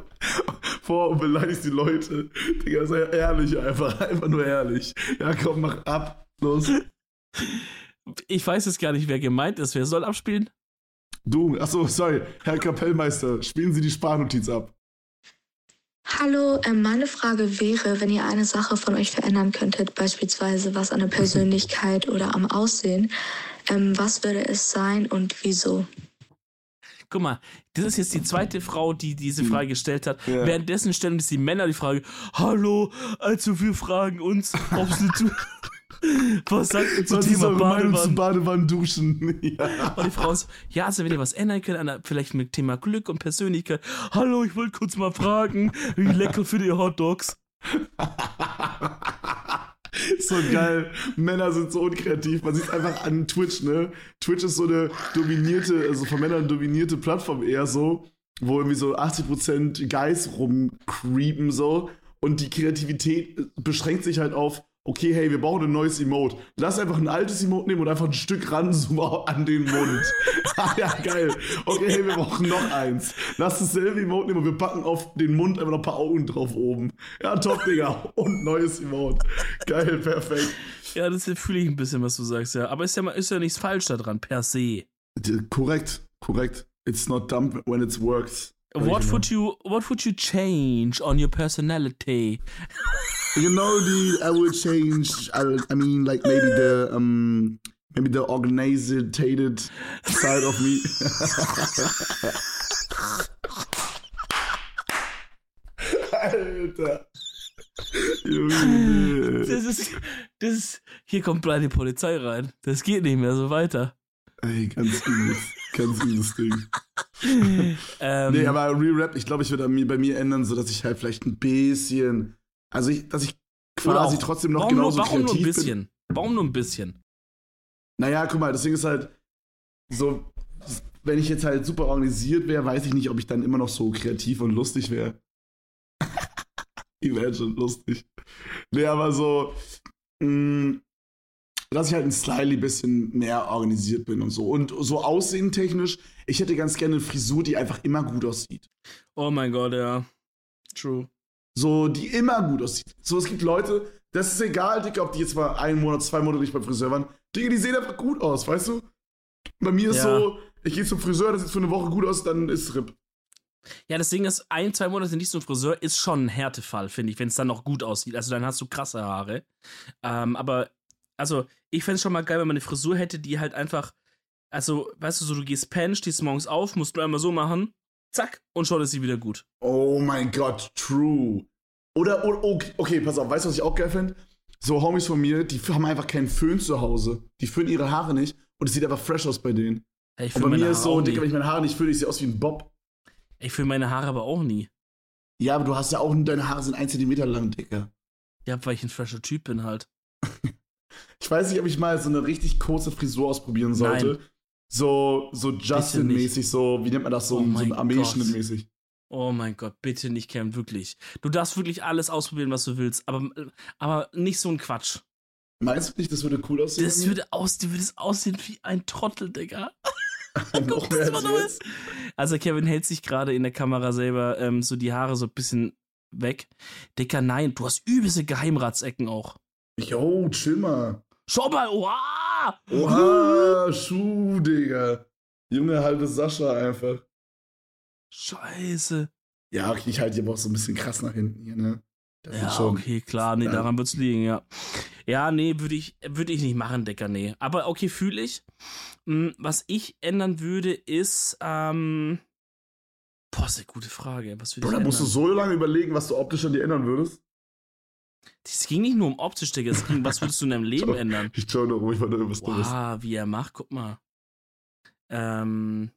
vor und beleidigst die Leute. Digga, sei ehrlich einfach, einfach nur ehrlich. Ja, komm, mach ab. Los. Ich weiß jetzt gar nicht, wer gemeint ist. Wer soll abspielen? Du, achso, sorry, Herr Kapellmeister, spielen Sie die Sprachnotiz ab. Hallo, ähm, meine Frage wäre, wenn ihr eine Sache von euch verändern könntet, beispielsweise was an der Persönlichkeit oder am Aussehen, ähm, was würde es sein und wieso? Guck mal, das ist jetzt die zweite Frau, die diese Frage gestellt hat. Ja. Währenddessen stellen uns die Männer die Frage: Hallo, also wir fragen uns, ob sie zu. Was sagt ihr zum Was ist Thema eure Meinung zu Badewanne? Badewannenduschen? ja. Und die Frau ist, ja, also wenn ihr was ändern könnt, an vielleicht mit Thema Glück und Persönlichkeit. Hallo, ich wollte kurz mal fragen, wie lecker für die Hotdogs. so geil. Männer sind so unkreativ. Man sieht es einfach an Twitch, ne? Twitch ist so eine dominierte, also von Männern dominierte Plattform eher so, wo irgendwie so 80% Guys rumcreepen so. Und die Kreativität beschränkt sich halt auf, okay, hey, wir brauchen ein neues Emote. Lass einfach ein altes Emote nehmen und einfach ein Stück ranzoomen an den Mund. ah, ja, geil. Okay, hey, wir brauchen noch eins. Lass dasselbe Emote nehmen und wir packen auf den Mund einfach noch ein paar Augen drauf oben. Ja, top, Digga. Und neues Emote. Geil, perfekt. Ja, das fühle ich ein bisschen, was du sagst, ja. Aber ist ja, mal- ist ja nichts falsch daran, per se. Korrekt, korrekt. It's not dumb when it works. What would you What would you change on your personality? You know, the I would change. I, I mean, like maybe the um, maybe the organized side of me. Alter. Junge. Das ist, das ist, hier kommt bald die Polizei rein. Das geht nicht mehr so weiter. Ey, ganz übles, ganz übles Ding. Ähm, Nee, aber Real Rap, ich glaube, ich würde bei mir ändern, so dass ich halt vielleicht ein bisschen, also ich, dass ich quasi auch- trotzdem noch warum genauso nur, warum nur kreativ ein bin. bisschen? Warum nur ein bisschen? Naja, guck mal, das Ding ist halt so, wenn ich jetzt halt super organisiert wäre, weiß ich nicht, ob ich dann immer noch so kreativ und lustig wäre. schon lustig. Nee, aber so, mh, dass ich halt ein slightly bisschen mehr organisiert bin und so. Und so aussehentechnisch, ich hätte ganz gerne eine Frisur, die einfach immer gut aussieht. Oh mein Gott, ja. True. So, die immer gut aussieht. So, es gibt Leute, das ist egal, Digga, ob die jetzt mal einen Monat, zwei Monate nicht beim Friseur waren. Digga, die sehen einfach gut aus, weißt du? Bei mir ist Ja. so, ich gehe zum Friseur, das sieht für eine Woche gut aus, dann ist RIP. Ja, das Ding ist, ein, zwei Monate nicht zum Friseur ist schon ein Härtefall, finde ich, wenn es dann noch gut aussieht. Also dann hast du krasse Haare. Ähm, aber, also, ich fände es schon mal geil, wenn man eine Frisur hätte, die halt einfach, also, weißt du, so, du gehst pennen, stehst morgens auf, musst nur einmal so machen, zack, und schon ist sie wieder gut. Oh mein Gott, true. Oder, okay, okay, pass auf, weißt du, was ich auch geil finde? So Homies von mir, die haben einfach keinen Föhn zu Hause. Die föhnen ihre Haare nicht und es sieht einfach fresh aus bei denen. Ey, Ich Und bei meine mir ist Haare so, auch Digga, wenn ich meine Haare nicht föhne, ich sehe aus wie ein Bob. Ich fühle meine Haare aber auch nie. Ja, aber du hast ja auch, deine Haare sind ein Zentimeter lang, Digga. Ja, weil ich ein fresher Typ bin halt. Ich weiß nicht, ob ich mal so eine richtig kurze Frisur ausprobieren sollte. Nein. So, so Justin-mäßig, so, wie nennt man das, so, Oh so ein Armeeschnitt-mäßig. Oh mein Gott, bitte nicht, Cam, wirklich. Du darfst wirklich alles ausprobieren, was du willst, aber, aber nicht so ein Quatsch. Meinst du nicht, das würde cool aussehen? Das würde, aus, du würdest aussehen wie ein Trottel, Digga. noch das nur- jetzt. Also Kevin hält sich gerade in der Kamera selber ähm, so die Haare so ein bisschen weg. Dicker, nein, du hast übelste Geheimratsecken auch. Yo, chill mal. Schau mal, oha! Oha, Schuh, Digga. Junge, halbe Sascha einfach. Scheiße. Ja, okay, ich halte die aber auch so ein bisschen krass nach hinten hier, ne? Das Ja, schon. okay, klar, nee, daran wird's liegen, ja. Ja, nee, würde ich, würd ich nicht machen, Decker, nee. Aber okay, fühle ich. Hm, was ich ändern würde, ist, ähm. Boah, ist eine gute Frage. Was würde Bro, ich da musst du so lange überlegen, was du optisch an dir ändern würdest. Es ging nicht nur um optisch, Digga. Es ging, was würdest du in deinem Leben ändern? Ich schau nur ruhig, weil du irgendwas Dummes. Wow, wie er macht, guck mal. Ähm,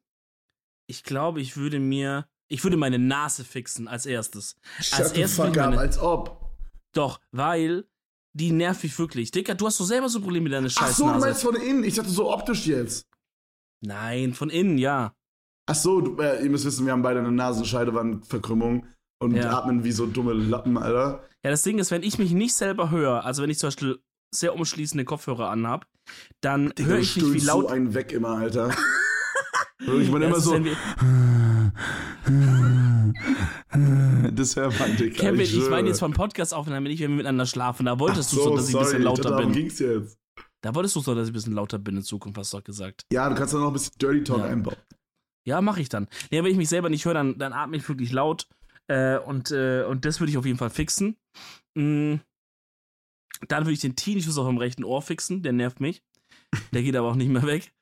ich glaube, ich würde mir, ich würde meine Nase fixen als erstes. Shut als erstes fuck meine- als ob. Doch, weil die nervt mich wirklich. Dicker, du hast doch selber so Probleme mit deiner Ach scheiß so, du meinst von innen. Ich dachte so optisch jetzt. Nein, von innen, ja. Ach so, du, äh, ihr müsst wissen, wir haben beide eine Nasenscheidewandverkrümmung und Ja. atmen wie so dumme Lappen, Alter. Ja, das Ding ist, wenn ich mich nicht selber höre, also wenn ich zum Beispiel sehr umschließende Kopfhörer anhab, dann höre ich nicht, wie laut. so einen weg immer, Alter. Man Ja, immer so. das hört man, Digga. Kevin, ich, schwöre. meine jetzt vom Podcast aufnehmen, nicht, wenn wir miteinander schlafen. Da wolltest Ach du so, dass ich ein bisschen sorry, lauter darum bin. ging's jetzt. Da wolltest du so, dass ich ein bisschen lauter bin in Zukunft, hast du doch gesagt. Ja, du kannst da noch ein bisschen Dirty Talk Ja. einbauen. Ja, mache ich dann. Ja, wenn ich mich selber nicht höre, dann, dann atme ich wirklich laut. Äh, und, äh, und das würde ich auf jeden Fall fixen. Mm. Dann würde ich den Tinnitus auch im rechten Ohr fixen. Der nervt mich. Der geht aber auch nicht mehr weg.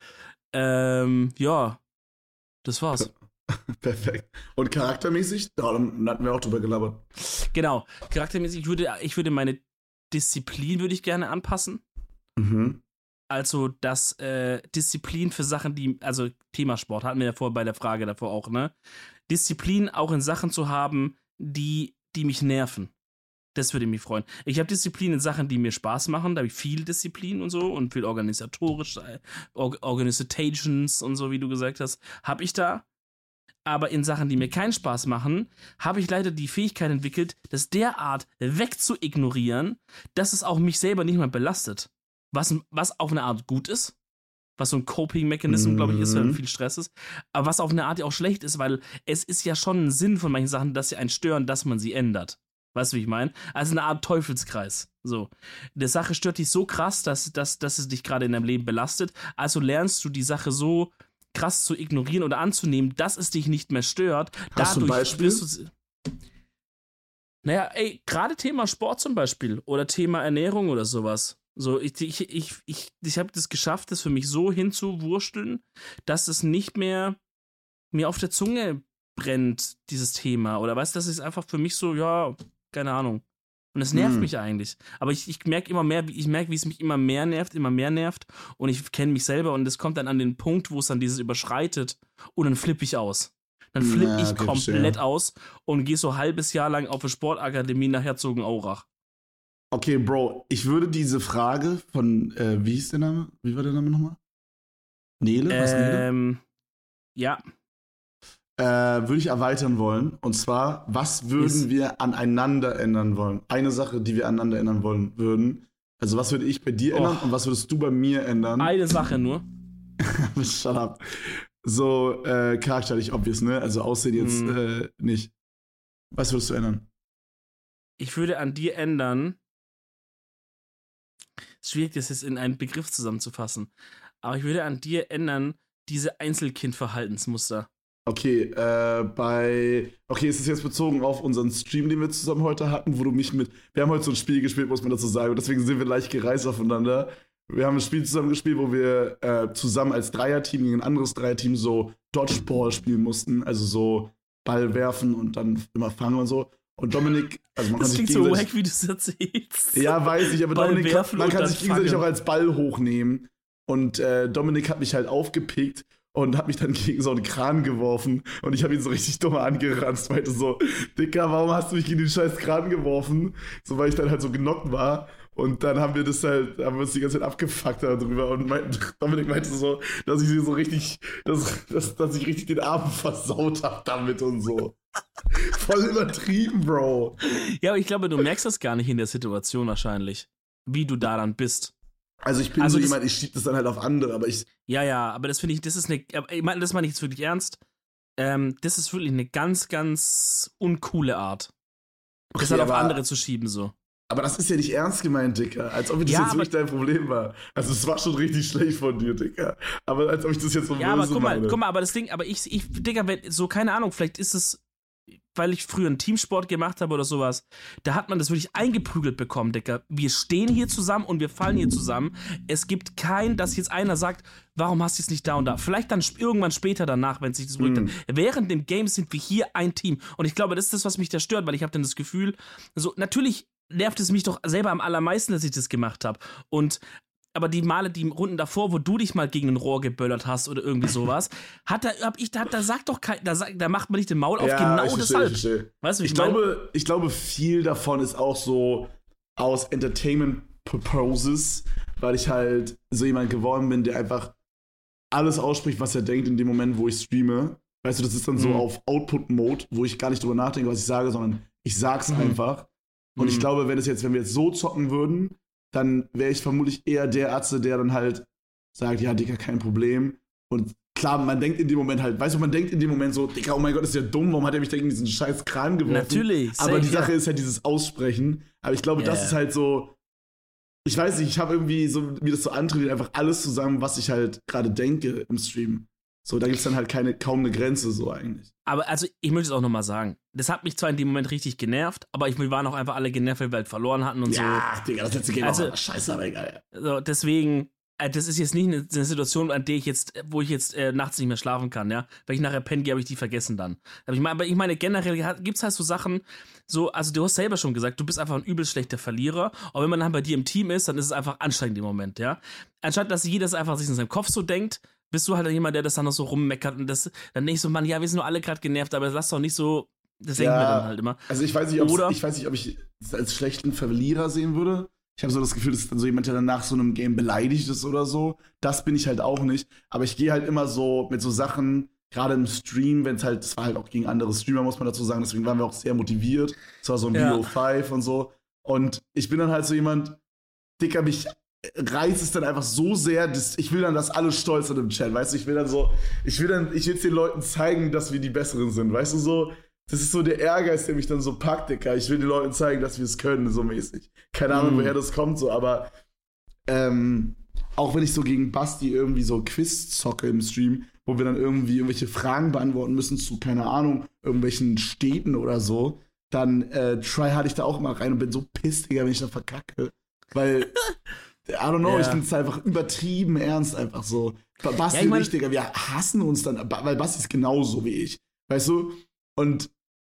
Ähm, ja. Das war's. Perfekt. Und charaktermäßig? Dann hatten wir auch drüber gelabert. Genau. Charaktermäßig, ich würde, ich würde meine Disziplin würde ich gerne anpassen. Mhm. Also das äh, Disziplin für Sachen, die, also Thema Sport, hatten wir ja vorher bei der Frage davor auch, ne? Disziplin auch in Sachen zu haben, die, die mich nerven. Das würde mich freuen. Ich habe Disziplin in Sachen, die mir Spaß machen. Da habe ich viel Disziplin und so und viel organisatorisch, äh, Or Organizations und so, wie du gesagt hast, habe ich da. Aber in Sachen, die mir keinen Spaß machen, habe ich leider die Fähigkeit entwickelt, das derart wegzuignorieren, dass es auch mich selber nicht mehr belastet. Was, was auf eine Art gut ist, was so ein Coping-Mechanismus, glaube ich, ist, wenn Mhm. viel Stress ist, aber was auf eine Art ja auch schlecht ist, weil es ist ja schon ein Sinn von manchen Sachen, dass sie einen stören, dass man sie ändert. Weißt du, wie ich meine? Also eine Art Teufelskreis. So. Die Sache stört dich so krass, dass, dass, dass es dich gerade in deinem Leben belastet. Also lernst du die Sache so krass zu ignorieren oder anzunehmen, dass es dich nicht mehr stört. Hast du ein Beispiel? du. Naja, ey, gerade Thema Sport zum Beispiel oder Thema Ernährung oder sowas. So, ich, ich, ich, ich, ich habe das geschafft, das für mich so hinzuwursteln, dass es nicht mehr mir auf der Zunge brennt, dieses Thema. Oder weißt du, das ist einfach für mich so, ja, keine Ahnung. Und es nervt Hm. mich eigentlich. Aber ich, ich merke immer mehr, wie- ich merke, wie es mich immer mehr nervt, immer mehr nervt. Und ich kenne mich selber und es kommt dann an den Punkt, wo es dann dieses überschreitet und dann flippe ich aus. Dann flippe Ja, ich komplett verstehe. aus und gehe so ein halbes Jahr lang auf eine Sportakademie nach Herzogenaurach. Okay, Bro, ich würde diese Frage von, äh, wie hieß der Name? Wie war der Name nochmal? Nele? Was Nele? Ähm, ja, Äh, würde ich erweitern wollen. Und zwar, was würden Ist- wir aneinander ändern wollen? Eine Sache, die wir aneinander ändern wollen würden. Also, was würde ich bei dir Oh. ändern und was würdest du bei mir ändern? eine Sache nur. Shut up. So, äh, charakterlich obvious, ne? Also, Aussehen jetzt Mhm. äh, nicht. Was würdest du ändern? Ich würde an dir ändern. Es ist schwierig, das jetzt in einen Begriff zusammenzufassen. Aber ich würde an dir ändern, diese Einzelkindverhaltensmuster. Okay, äh, bei. Okay, es ist jetzt bezogen auf unseren Stream, den wir zusammen heute hatten, wo du mich mit. Wir haben heute so ein Spiel gespielt, muss man dazu sagen, und deswegen sind wir leicht gereist aufeinander. Wir haben ein Spiel zusammen gespielt, wo wir äh, zusammen als Dreierteam gegen ein anderes Dreierteam so Dodgeball spielen mussten, also so Ball werfen und dann immer fangen und so. Und Dominik, also man Das kann sich klingt so gegenseitig. wack, wie du es erzählst. Ja, weiß ich, aber Ball Dominik, man kann sich gegenseitig fangen. auch als Ball hochnehmen. Und äh, Dominik hat mich halt aufgepickt und hat mich dann gegen so einen Kran geworfen. Und ich habe ihn so richtig dumm angeranzt, meinte so, Dicker, warum hast du mich gegen den scheiß Kran geworfen? So, weil ich dann halt so genockt war. Und dann haben wir das halt, haben wir uns die ganze Zeit abgefuckt darüber. Und mein, Dominik meinte so, dass ich sie so richtig, dass, dass, dass ich richtig den Abend versaut habe damit und so. Voll übertrieben, Bro. Ja, aber ich glaube, du merkst das gar nicht in der Situation wahrscheinlich, wie du da dann bist. Also ich bin Also so das- jemand, ich schieb das dann halt auf andere, aber ich, Ja, ja, aber das finde ich, das ist eine, ich meine, das meine ich jetzt wirklich ernst. Ähm, das ist wirklich eine ganz, ganz uncoole Art. Das Okay, halt auf aber- andere zu schieben, so. Aber das ist ja nicht ernst gemeint, Dicker. Als ob das Ja, jetzt wirklich dein Problem war. Also es war schon richtig schlecht von dir, Dicker. Aber als ob ich das jetzt so Ja, aber guck mal, meine. guck mal, aber das Ding, aber ich, ich, Digga, wenn, so, keine Ahnung, vielleicht ist es, weil ich früher einen Teamsport gemacht habe oder sowas, da hat man das wirklich eingeprügelt bekommen, Dicker. Wir stehen hier zusammen und wir fallen hier zusammen. Es gibt kein, dass jetzt einer sagt, warum hast du es nicht da und da? Vielleicht dann irgendwann später danach, wenn sich das beruhigt. Mm. Während dem Game sind wir hier ein Team. Und ich glaube, das ist das, was mich da stört, weil ich habe dann das Gefühl, so, natürlich nervt es mich doch selber am allermeisten, dass ich das gemacht habe. Und aber die Male, die Runden davor, wo du dich mal gegen ein Rohr geböllert hast oder irgendwie sowas, hat da, hab ich, da, da sagt doch kein, da, da macht man nicht den Maul auf, ja, genau ich verstehe, deshalb. Ich weißt du, ich, ich glaube, ich glaube, viel davon ist auch so aus Entertainment Purposes, weil ich halt so jemand geworden bin, der einfach alles ausspricht, was er denkt in dem Moment, wo ich streame. Weißt du, das ist dann so mhm. auf Output-Mode, wo ich gar nicht drüber nachdenke, was ich sage, sondern ich sag's mhm. einfach. Und mhm. ich glaube, wenn es jetzt, wenn wir jetzt so zocken würden, dann wäre ich vermutlich eher der Arzt, der dann halt sagt, ja, Dicker, kein Problem. Und klar, man denkt in dem Moment halt, weißt du, man denkt in dem Moment so, Dicker, oh mein Gott, ist ja dumm, warum hat er mich da in diesen scheiß Kran geworfen? Natürlich. Aber safe, die Sache ja. ist halt dieses Aussprechen. Aber ich glaube, yeah. das ist halt so, ich weiß nicht, ich habe irgendwie so, mir das so antrainiert, einfach alles zusammen, was ich halt gerade denke im Stream. So, da gibt es dann halt keine, kaum eine Grenze so eigentlich. Aber also, ich möchte es auch nochmal sagen. Das hat mich zwar in dem Moment richtig genervt, aber ich, wir waren auch einfach alle genervt, weil wir halt verloren hatten und ja, so. Ja, Digga, das letzte Game also, war scheiße, aber egal. So, deswegen, äh, das ist jetzt nicht eine, eine, Situation, an der ich jetzt, wo ich jetzt äh, nachts nicht mehr schlafen kann, ja. Wenn ich nachher pennen gehe, habe ich die vergessen dann. Aber ich meine, aber ich meine generell gibt es halt so Sachen, so, also du hast selber schon gesagt, du bist einfach ein übel schlechter Verlierer. Und wenn man dann bei dir im Team ist, dann ist es einfach anstrengend im Moment, ja. Anstatt dass jeder einfach sich in seinem Kopf so denkt, bist du halt jemand, der das dann noch so rummeckert und das dann nicht so, Mann, ja, wir sind nur alle gerade genervt, aber lass doch nicht so. Das denken ja, wir dann halt immer. Also ich weiß nicht, Oder, ich weiß nicht, ob ich das als schlechten Verlierer sehen würde. Ich habe so das Gefühl, das ist dann so jemand, der dann nach so einem Game beleidigt ist oder so. Das bin ich halt auch nicht. Aber ich gehe halt immer so mit so Sachen, gerade im Stream, wenn es halt, das war halt auch gegen andere Streamer, muss man dazu sagen, deswegen waren wir auch sehr motiviert. Es war so ein ja. VO5 und so. Und ich bin dann halt so jemand, Dicker, mich reißt es dann einfach so sehr, dass ich will dann, dass alle stolz sind im Chat, weißt du, ich will dann so, ich will dann, ich will jetzt den Leuten zeigen, dass wir die Besseren sind, weißt du, so, das ist so der Ehrgeiz, der mich dann so packt, Dicker. Ich will den Leuten zeigen, dass wir es können, so mäßig. Keine Ahnung, mm. woher das kommt, so, aber ähm, auch wenn ich so gegen Basti irgendwie so Quiz zocke im Stream, wo wir dann irgendwie irgendwelche Fragen beantworten müssen zu, keine Ahnung, irgendwelchen Städten oder so, dann äh, try hatte ich da auch immer rein und bin so piss, Digga, wenn ich da verkacke. Weil I don't know, ja. ich finde es einfach übertrieben ernst, einfach so. Basti ja, ich mein, und ich, Digga, wir hassen uns dann, weil Basti ist genauso wie ich. Weißt du? Und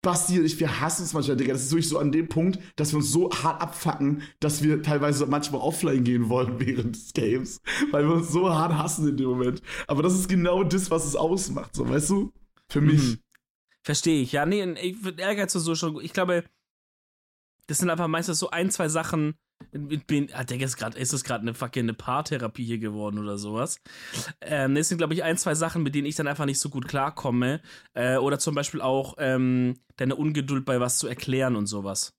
Basti und ich, wir hassen uns manchmal, Digga. Das ist wirklich so an dem Punkt, dass wir uns so hart abfacken, dass wir teilweise manchmal offline gehen wollen während des Games. Weil wir uns so hart hassen in dem Moment. Aber das ist genau das, was es ausmacht, so, weißt du? Für mich. Mhm. Verstehe ich. Ja, nee, ich Ehrgeiz so schon. Ich glaube, das sind einfach meistens so ein, zwei Sachen, bin, ah, der ist gerade, ist das gerade eine fucking eine Paartherapie hier geworden oder sowas. Ähm, das sind, glaube ich, ein, zwei Sachen, mit denen ich dann einfach nicht so gut klarkomme. Äh, oder zum Beispiel auch ähm, deine Ungeduld bei was zu erklären und sowas.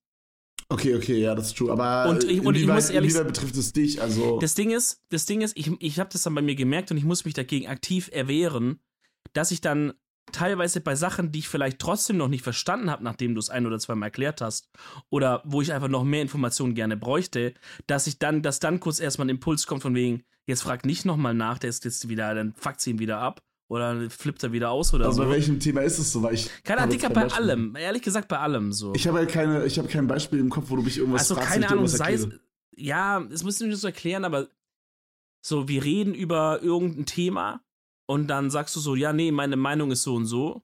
Okay, okay, ja, das ist true. Aber und ich, und ich muss ehrlich inwieweit betrifft es dich? Also das Ding ist, das Ding ist, ich, ich habe das dann bei mir gemerkt und ich muss mich dagegen aktiv erwehren, dass ich dann teilweise bei Sachen, die ich vielleicht trotzdem noch nicht verstanden habe, nachdem du es ein oder zweimal erklärt hast, oder wo ich einfach noch mehr Informationen gerne bräuchte, dass ich dann, dass dann kurz erstmal ein Impuls kommt von wegen, jetzt frag nicht nochmal nach, der ist jetzt wieder, dann fuckt sie ihn wieder ab. Oder flippt er wieder aus oder also so. bei welchem Thema ist es so? Weil ich keine Ahnung, Dicker, bei Beispiel. allem. Ehrlich gesagt, bei allem so. Ich habe halt keine, ich habe kein Beispiel im Kopf, wo du mich irgendwas also, fragst. Also keine Ahnung, sei es, ja, es muss nicht so erklären, aber so, wir reden über irgendein Thema und dann sagst du so, ja, nee, meine Meinung ist so und so.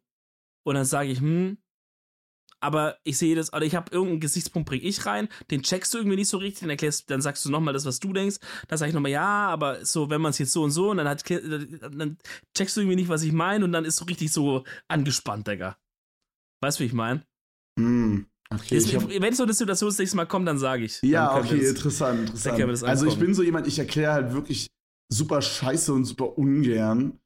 Und dann sage ich, hm, aber ich sehe das, oder ich habe irgendeinen Gesichtspunkt, bring ich rein, den checkst du irgendwie nicht so richtig, dann erklärst, dann sagst du nochmal das, was du denkst, dann sage ich nochmal, ja, aber so, wenn man es jetzt so und so, und dann, hat, dann checkst du irgendwie nicht, was ich meine, und dann ist so richtig so angespannt, Digga. Weißt du, wie ich meine? Hm. Okay, hab... Wenn so eine Situation das nächste Mal kommt, dann sage ich. Ja, okay, das, interessant, interessant. Also ich bin so jemand, ich erkläre halt wirklich super scheiße und super ungern.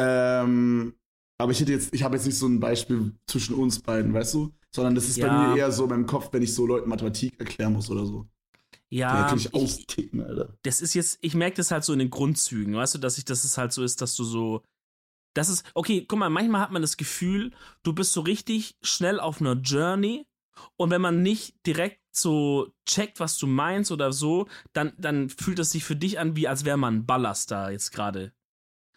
Ähm, aber ich hätte jetzt, ich habe jetzt nicht so ein Beispiel zwischen uns beiden, weißt du? Sondern das ist ja. bei mir eher so in meinem Kopf, wenn ich so Leuten Mathematik erklären muss oder so. Ja. Da ich austicken, Alter. Das ist jetzt, ich merke das halt so in den Grundzügen, weißt du, dass ich, dass es halt so ist, dass du so. Das ist, okay, guck mal, manchmal hat man das Gefühl, du bist so richtig schnell auf einer Journey und wenn man nicht direkt so checkt, was du meinst oder so, dann, dann fühlt es sich für dich an, wie als wäre man ein Ballast da jetzt gerade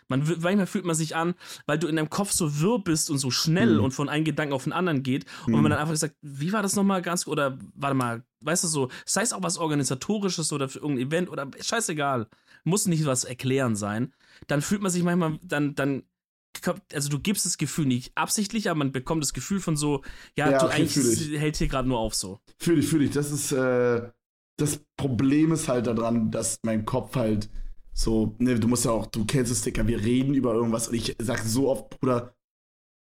Man, manchmal fühlt man sich an, weil du in deinem Kopf so wirr bist und so schnell mhm. und von einem Gedanken auf den anderen geht. Und mhm. wenn man dann einfach sagt, wie war das nochmal ganz, oder warte mal, weißt du so, sei es auch was Organisatorisches oder für irgendein Event oder scheißegal, muss nicht was erklären sein, dann fühlt man sich manchmal, dann, dann also du gibst das Gefühl nicht absichtlich, aber man bekommt das Gefühl von so, ja, ja du okay, eigentlich hältst hier gerade nur auf so. Fühl dich, fühl dich. Das ist, äh, das Problem ist halt daran, dass mein Kopf halt so, ne, du musst ja auch, du kennst es, Dicker, wir reden über irgendwas und ich sag so oft, Bruder,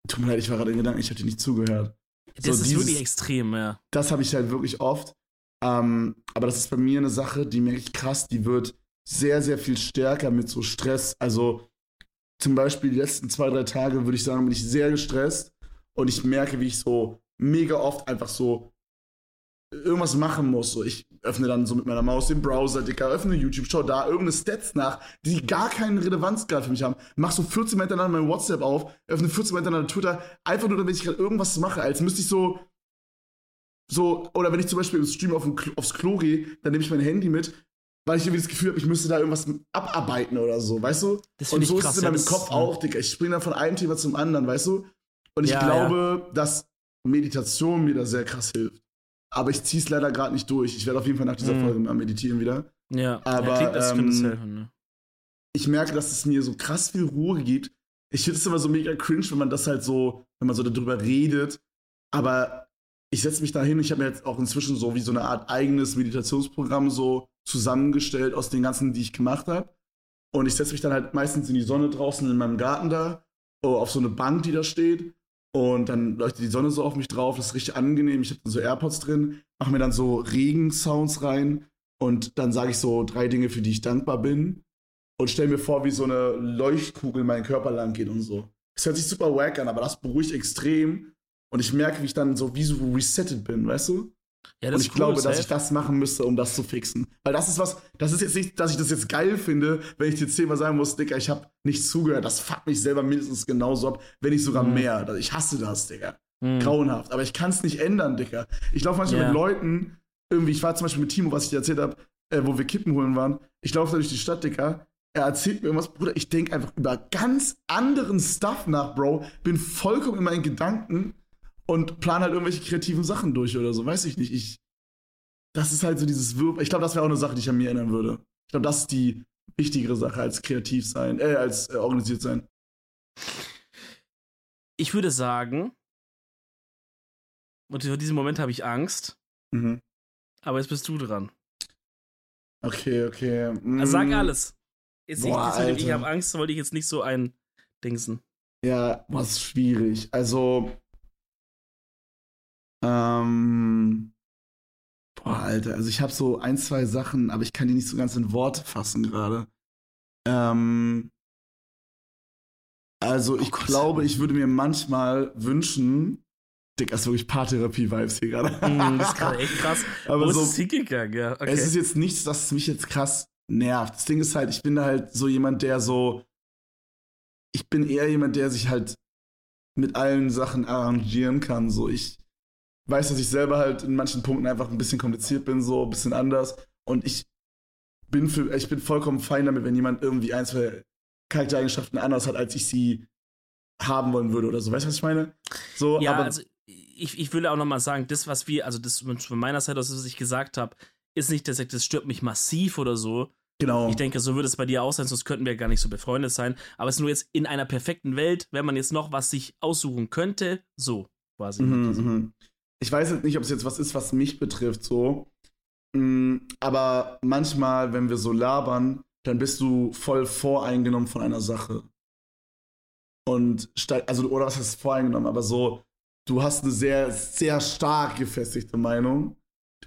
tut mir leid, ich war gerade in Gedanken, ich hab dir nicht zugehört. Das so, ist dieses, wirklich extrem, ja. Das habe ich halt wirklich oft. Ähm, aber das ist bei mir eine Sache, die merke ich krass, die wird sehr, sehr viel stärker mit so Stress. Also zum Beispiel die letzten zwei, drei Tage, würde ich sagen, bin ich sehr gestresst und ich merke, wie ich so mega oft einfach so irgendwas machen muss. So, ich öffne dann so mit meiner Maus den Browser, Dicker, öffne YouTube, schau da irgendeine Stats nach, die gar keine Relevanz gerade für mich haben. Mach so 14 Mal hintereinander mein WhatsApp auf, öffne 14 Mal hintereinander Twitter, einfach nur, damit ich gerade irgendwas mache, als müsste ich so so, oder wenn ich zum Beispiel im Stream auf Klo, aufs Klo gehe, dann nehme ich mein Handy mit, weil ich irgendwie das Gefühl habe, ich müsste da irgendwas abarbeiten oder so, weißt du? Das und so ist es in meinem Kopf auch, Dicker. Ich springe dann von einem Thema zum anderen, weißt du? Und ich ja, glaube, ja. dass Meditation mir da sehr krass hilft. Aber ich ziehe es leider gerade nicht durch. Ich werde auf jeden Fall nach dieser mhm. Folge mal meditieren wieder. Ja, aber ja, das ähm, helfen, ne? ich merke, dass es mir so krass viel Ruhe gibt. Ich finde es immer so mega cringe, wenn man das halt so, wenn man so darüber redet. Aber ich setze mich da hin. Ich habe mir jetzt auch inzwischen so wie so eine Art eigenes Meditationsprogramm so zusammengestellt aus den ganzen, die ich gemacht habe. Und ich setze mich dann halt meistens in die Sonne draußen in meinem Garten da, oh, auf so eine Bank, die da steht. Und dann leuchtet die Sonne so auf mich drauf, das ist richtig angenehm. Ich habe so AirPods drin, mache mir dann so Regensounds rein und dann sage ich so drei Dinge, für die ich dankbar bin. Und stelle mir vor, wie so eine Leuchtkugel meinen Körper lang geht und so. Das hört sich super wack an, aber das beruhigt extrem. Und ich merke, wie ich dann so wie so resettet bin, weißt du? Ja, und ich cool, glaube, dass ich das machen müsste, um das zu fixen. Weil das ist was, das ist jetzt nicht, dass ich das jetzt geil finde, wenn ich dir zehnmal sagen muss, Digga, ich habe nicht zugehört. Das fuckt mich selber mindestens genauso ab, wenn nicht sogar mhm. mehr. Ich hasse das, Digga. Mhm. Grauenhaft. Aber ich kann es nicht ändern, Digga. Ich laufe manchmal ja. mit Leuten, irgendwie, ich war zum Beispiel mit Timo, was ich dir erzählt habe, äh, wo wir Kippen holen waren. Ich laufe da durch die Stadt, Digga. Er erzählt mir irgendwas, Bruder, ich denke einfach über ganz anderen Stuff nach, Bro. Bin vollkommen in meinen Gedanken und plan halt irgendwelche kreativen Sachen durch oder so. Weiß ich nicht. Ich, das ist halt so dieses Wirb. Ich glaube, das wäre auch eine Sache, die ich an mir erinnern würde. Ich glaube, das ist die wichtigere Sache als kreativ sein, äh, als äh, organisiert sein. Ich würde sagen, und für diesen Moment habe ich Angst. Mhm. Aber jetzt bist du dran. Okay, okay. Mm. Also sag alles. Jetzt Boah, ich, ich habe Angst, wollte ich jetzt nicht so ein Dingsen. Ja, was schwierig. Also, ähm, boah, Alter, also ich habe so ein, zwei Sachen, aber ich kann die nicht so ganz in Worte fassen gerade. Ähm, also ich oh glaube, ich würde mir manchmal wünschen, Dick, das ist wirklich Paartherapie-Vibes hier gerade. Mm, das ist gerade echt krass. aber Wo so, ist es hingegangen? Ja, okay. Es ist jetzt nichts, das mich jetzt krass nervt. Das Ding ist halt, ich bin da halt so jemand, der so, ich bin eher jemand, der sich halt mit allen Sachen arrangieren kann. So, ich, weiß, dass ich selber halt in manchen Punkten einfach ein bisschen kompliziert bin, so ein bisschen anders. Und ich bin für, ich bin vollkommen fein damit, wenn jemand irgendwie ein, zwei Charaktereigenschaften anders hat, als ich sie haben wollen würde oder so. Weißt du, was ich meine? So, ja, aber also ich, ich würde auch noch mal sagen, das, was wir, also das von meiner Seite aus, was ich gesagt habe, ist nicht, dass ich, das stört mich massiv oder so. Genau. Ich denke, so würde es bei dir auch sein, sonst könnten wir gar nicht so befreundet sein. Aber es ist nur jetzt in einer perfekten Welt, wenn man jetzt noch was sich aussuchen könnte, so quasi. Mhm, mhm ich weiß jetzt nicht, ob es jetzt was ist, was mich betrifft, so. Mm, aber manchmal, wenn wir so labern, dann bist du voll voreingenommen von einer Sache. Und also, oder was heißt voreingenommen, aber so, du hast eine sehr, sehr stark gefestigte Meinung.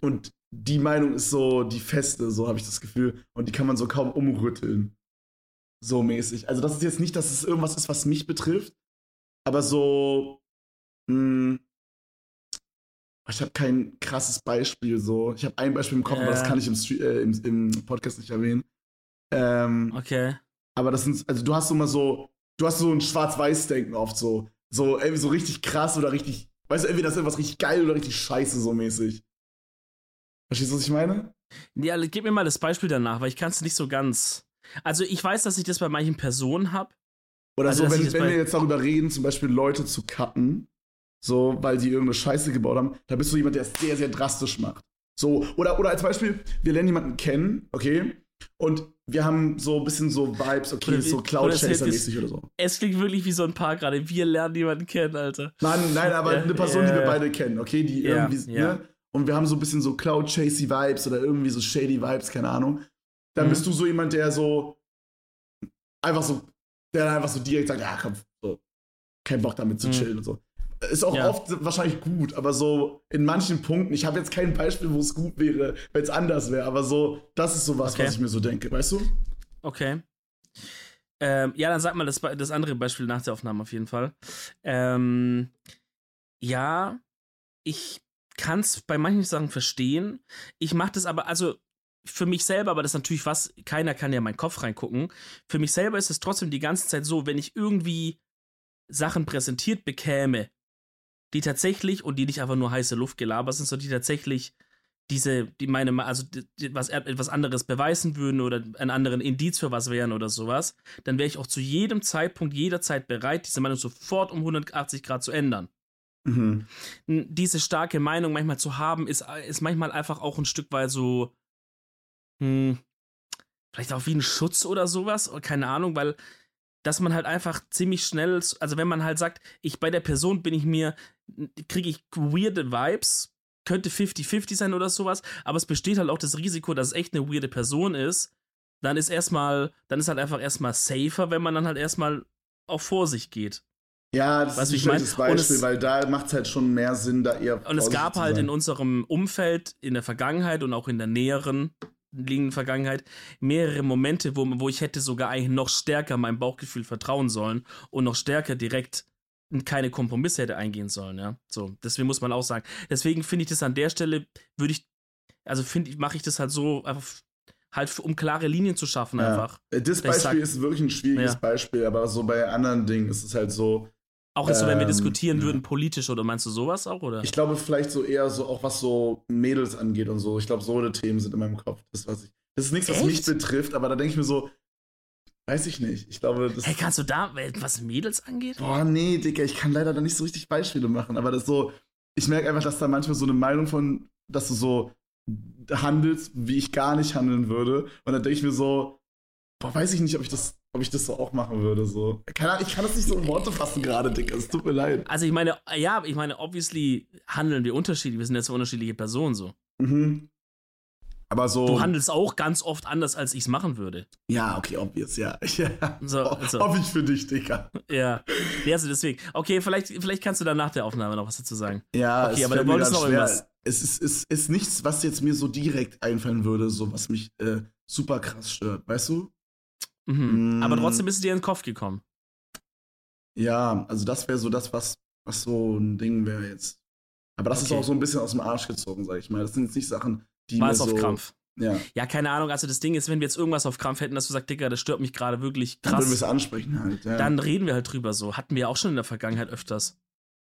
Und die Meinung ist so die feste, so habe ich das Gefühl. Und die kann man so kaum umrütteln. So mäßig. Also, das ist jetzt nicht, dass es irgendwas ist, was mich betrifft. Aber so, mh, mm, ich habe kein krasses Beispiel so. Ich habe ein Beispiel im Kopf, äh. aber das kann ich im, äh, im, im, Podcast nicht erwähnen. Ähm, okay. Aber das sind, also du hast immer so, du hast so ein Schwarz-Weiß-Denken oft so. So, irgendwie so richtig krass oder richtig, weißt du, entweder das ist irgendwas richtig geil oder richtig scheiße so mäßig. Verstehst du, was ich meine? Ja, gib mir mal das Beispiel danach, weil ich kann es nicht so ganz. Also ich weiß, dass ich das bei manchen Personen habe, Oder Also, so, wenn, wenn wir jetzt darüber reden, zum Beispiel Leute zu cutten, so, weil die irgendeine Scheiße gebaut haben, da bist du jemand, der es sehr, sehr drastisch macht. So, oder, oder als Beispiel, wir lernen jemanden kennen, okay? Und wir haben so ein bisschen so Vibes, okay, Oder so Cloud es hätte- Chaser-mäßig oder so. Es klingt wirklich wie so ein Paar gerade. Wir lernen jemanden kennen, Alter. Nein, nein, aber Ja, eine Person, die wir ja. beide kennen, okay, die Ja, irgendwie, ja. ne? Und wir haben so ein bisschen so Cloud Chasey Vibes oder irgendwie so shady Vibes, keine Ahnung. Dann Mhm. bist du so jemand, der so einfach so, der dann einfach so direkt sagt, ja, komm, so, kein Bock damit zu Mhm. chillen und so. Ist auch Ja. oft wahrscheinlich gut, aber so in manchen Punkten, ich habe jetzt kein Beispiel, wo es gut wäre, wenn es anders wäre, aber so, das ist so was, Okay. was ich mir so denke, weißt du? Okay. Ähm, ja, dann sag mal das, das andere Beispiel nach der Aufnahme auf jeden Fall. Ähm, ja, ich kann es bei manchen Sachen verstehen. Ich mache das aber, also für mich selber, aber das ist natürlich was, keiner kann ja in meinen Kopf reingucken. Für mich selber ist es trotzdem die ganze Zeit so, wenn ich irgendwie Sachen präsentiert bekäme, die tatsächlich und die nicht einfach nur heiße Luft gelabert sind, sondern die tatsächlich diese, die meine, also die, was etwas anderes beweisen würden oder einen anderen Indiz für was wären oder sowas, dann wäre ich auch zu jedem Zeitpunkt, jederzeit bereit, diese Meinung sofort um 180 Grad zu ändern. Mhm. Diese starke Meinung manchmal zu haben, ist, ist manchmal einfach auch ein Stück weit so, hm, vielleicht auch wie ein Schutz oder sowas, oder keine Ahnung, weil dass man halt einfach ziemlich schnell, also wenn man halt sagt, ich bei der Person bin ich mir, kriege ich weirde Vibes, könnte 50-50 sein oder sowas, aber es besteht halt auch das Risiko, dass es echt eine weirde Person ist, dann ist erstmal, dann ist halt einfach erstmal safer, wenn man dann halt erstmal auf Vorsicht geht. Ja, das Weißt ist ein schlechtes mein? Beispiel, es- weil da macht es halt schon mehr Sinn, da eher. Und es gab halt in unserem Umfeld, in der Vergangenheit und auch in der näheren liegenden Vergangenheit, mehrere Momente, wo, wo ich hätte sogar eigentlich noch stärker meinem Bauchgefühl vertrauen sollen und noch stärker direkt keine Kompromisse hätte eingehen sollen, ja. So, deswegen muss man auch sagen. Deswegen finde ich das an der Stelle, würde ich, also finde ich, mache ich das halt so einfach halt, um klare Linien zu schaffen, Ja. einfach. Äh, Das Beispiel sag- ist wirklich ein schwieriges Ja. Beispiel, aber so bei anderen Dingen ist es halt so. Auch jetzt so, wenn wir Ähm, diskutieren würden, politisch, oder meinst du sowas auch, oder? Ich glaube, vielleicht so eher so, auch was so Mädels angeht und so. Ich glaube, so eine Themen sind in meinem Kopf. Das, was ich, das ist nichts, was Echt? mich betrifft, aber da denke ich mir so, weiß ich nicht. Ich glaube, das. hey, kannst du da, was Mädels angeht? Boah, nee, Digga, ich kann leider da nicht so richtig Beispiele machen, aber das ist so, ich merke einfach, dass da manchmal so eine Meinung von, dass du so handelst, wie ich gar nicht handeln würde. Und dann denke ich mir so, boah, weiß ich nicht, ob ich das, ob ich das so auch machen würde. So. Keine Ahnung, ich kann das nicht so in Worte fassen gerade, Digga. Es tut mir leid. Also ich meine, ja, ich meine, obviously handeln wir unterschiedlich. Wir sind jetzt unterschiedliche Personen so. Mhm. Aber so. Du handelst auch ganz oft anders, als ich es machen würde. ja, okay, obvious, ja. ja. So, also. Hoffe ich für dich, Digga. Ja. ja also deswegen. Okay, vielleicht, vielleicht kannst du dann nach der Aufnahme noch was dazu sagen. Ja, Okay, aber du wolltest noch schwer. irgendwas. Es ist, ist, ist nichts, was jetzt mir so direkt einfallen würde, so was mich äh, super krass stört, weißt du? Mhm. Mm. Aber trotzdem ist es dir in den Kopf gekommen. Ja, also das wäre so das, was, was so ein Ding wäre jetzt. Aber das Okay. ist auch so ein bisschen aus dem Arsch gezogen, sag ich mal. Das sind jetzt nicht Sachen, die War es auf so, Krampf. Ja, Ja, keine Ahnung. Also das Ding ist, wenn wir jetzt irgendwas auf Krampf hätten, dass du sagst, Digga, das stört mich gerade wirklich dann würden wir es krass, ansprechen halt. Ja. dann reden wir halt drüber so. Hatten wir auch schon in der Vergangenheit öfters.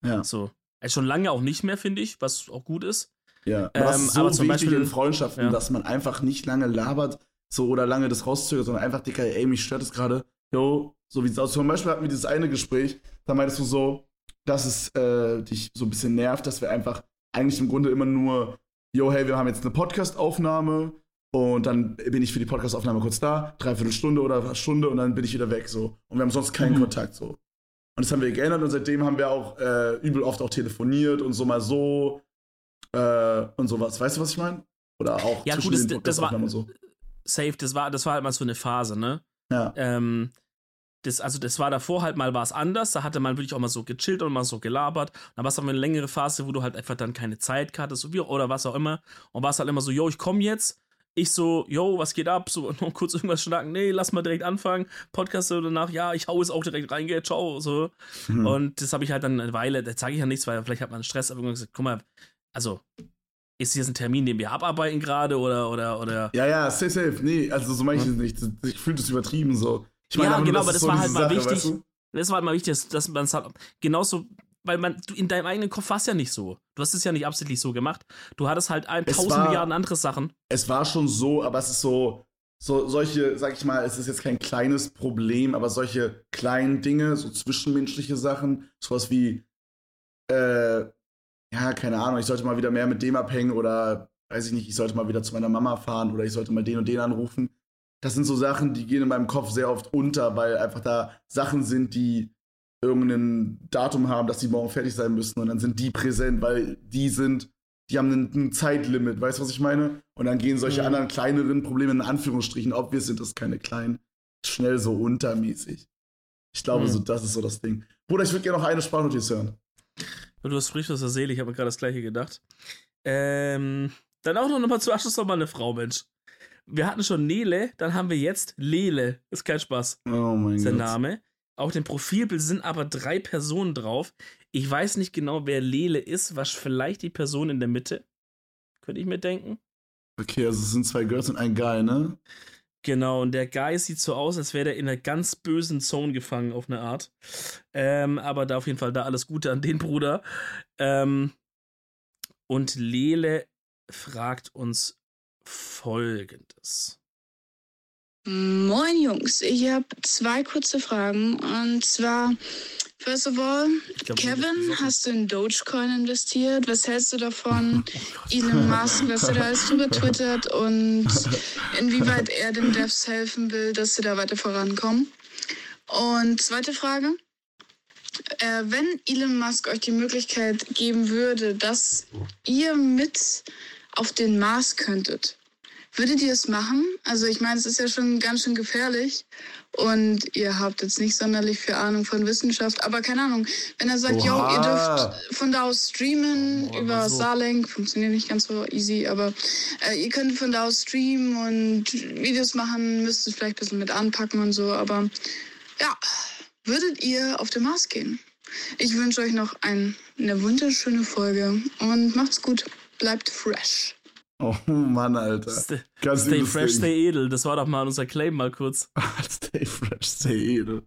ja, So. Also schon lange auch nicht mehr, finde ich, was auch gut ist. ja. Aber Ähm, ist so aber zum wichtig Beispiel- in Freundschaften, ja. dass man einfach nicht lange labert so oder lange das rauszögert, sondern einfach, Dicker, ey, mich stört es gerade. Jo, so wie es aus. Zum Beispiel hatten wir dieses eine Gespräch, da meintest du so, dass es äh, dich so ein bisschen nervt, dass wir einfach eigentlich im Grunde immer nur, yo, hey, wir haben jetzt eine Podcast-Aufnahme und dann bin ich für die Podcast-Aufnahme kurz da, dreiviertel Stunde oder Stunde und dann bin ich wieder weg so. Und wir haben sonst keinen Mhm. Kontakt so. Und das haben wir geändert und seitdem haben wir auch äh, übel oft auch telefoniert und so mal so äh, und sowas. Weißt du, was ich meine? Oder auch Ja, zwischen gut, das, den das war so. Safe, das war, das war halt mal so eine Phase, ne? Ja. Ähm, das, also das war davor halt mal was anders, da hatte man wirklich auch mal so gechillt und mal so gelabert. Dann war es aber eine längere Phase, wo du halt einfach dann keine Zeit hattest oder was auch immer. Und war es halt immer so, yo, ich komm jetzt. Ich so, yo, was geht ab? So, noch kurz irgendwas schnacken. Nee, lass mal direkt anfangen. Podcast so danach, ja, ich hau es auch direkt rein, gell, ciao. So. Hm. Und das habe ich halt dann eine Weile, da zeige ich ja nichts, weil vielleicht hat man Stress, aber irgendwann gesagt, guck mal, also, ist jetzt ein Termin, den wir abarbeiten gerade oder, oder, oder. Ja, ja, safe, safe. Nee, also so meine ich es nicht. Ich fühle das übertrieben so. Ich Ja, einfach nur, genau, das aber das so war halt mal Sache, wichtig. weißt du? Das war halt mal wichtig, dass, dass man es halt genauso, weil man, du in deinem eigenen Kopf warst ja nicht so. Du hast es ja nicht absichtlich so gemacht. Du hattest halt ein Es tausend war- Milliarden andere Sachen. Es war schon so, aber es ist so, so solche, sag ich mal, es ist jetzt kein kleines Problem, aber solche kleinen Dinge, so zwischenmenschliche Sachen, sowas wie, äh, ja, keine Ahnung, ich sollte mal wieder mehr mit dem abhängen oder weiß ich nicht, ich sollte mal wieder zu meiner Mama fahren oder ich sollte mal den und den anrufen. Das sind so Sachen, die gehen in meinem Kopf sehr oft unter, weil einfach da Sachen sind, die irgendein Datum haben, dass die morgen fertig sein müssen und dann sind die präsent, weil die sind, die haben ein, Zeitlimit, weißt du, was ich meine? Und dann gehen solche Mhm. anderen kleineren Probleme in Anführungsstrichen, ob wir sind das keine kleinen, schnell so untermäßig. Ich glaube, Mhm. so, das ist so das Ding. Bruder, ich würde gerne noch eine Sprachnotiz hören. Du sprichst aus der Seele, ich habe mir gerade das gleiche gedacht. Ähm, dann auch noch mal zu Abschluss noch mal eine Frau, Mensch. Wir hatten schon Nele, dann haben wir jetzt Lele. Ist kein Spaß. Oh mein ist der Gott. Name. Auf dem Profilbild sind aber drei Personen drauf. Ich weiß nicht genau, wer Lele ist. Was vielleicht die Person in der Mitte? Könnte ich mir denken. Okay, also es sind zwei Girls und ein Guy, ne? Genau, und der Guy sieht so aus, als wäre der in einer ganz bösen Zone gefangen, auf eine Art. Ähm, aber da auf jeden Fall da alles Gute an den Bruder. Ähm, und Lele fragt uns folgendes. Moin Jungs, ich habe zwei kurze Fragen. Und zwar, first of all, glaub, Kevin, hast du in Dogecoin investiert? Was hältst du davon? Oh Elon Musk, was er da alles drüber twittert und inwieweit er den Devs helfen will, dass sie da weiter vorankommen? Und zweite Frage. Äh, wenn Elon Musk euch die Möglichkeit geben würde, dass ihr mit auf den Mars könntet, würdet ihr es machen? Also ich meine, es ist ja schon ganz schön gefährlich und ihr habt jetzt nicht sonderlich viel Ahnung von Wissenschaft, aber keine Ahnung, wenn er sagt, yo, Oha. ihr dürft von da aus streamen Oh, über so. Starlink, funktioniert nicht ganz so easy, aber äh, ihr könnt von da aus streamen und Videos machen, müsst es vielleicht ein bisschen mit anpacken und so, aber ja, würdet ihr auf den Mars gehen? Ich wünsche euch noch ein, eine wunderschöne Folge und macht's gut, bleibt fresh. Oh Mann, Alter. Stay, Ganz stay fresh, Ding. stay edel. Das war doch mal unser Claim mal kurz. stay fresh, stay edel.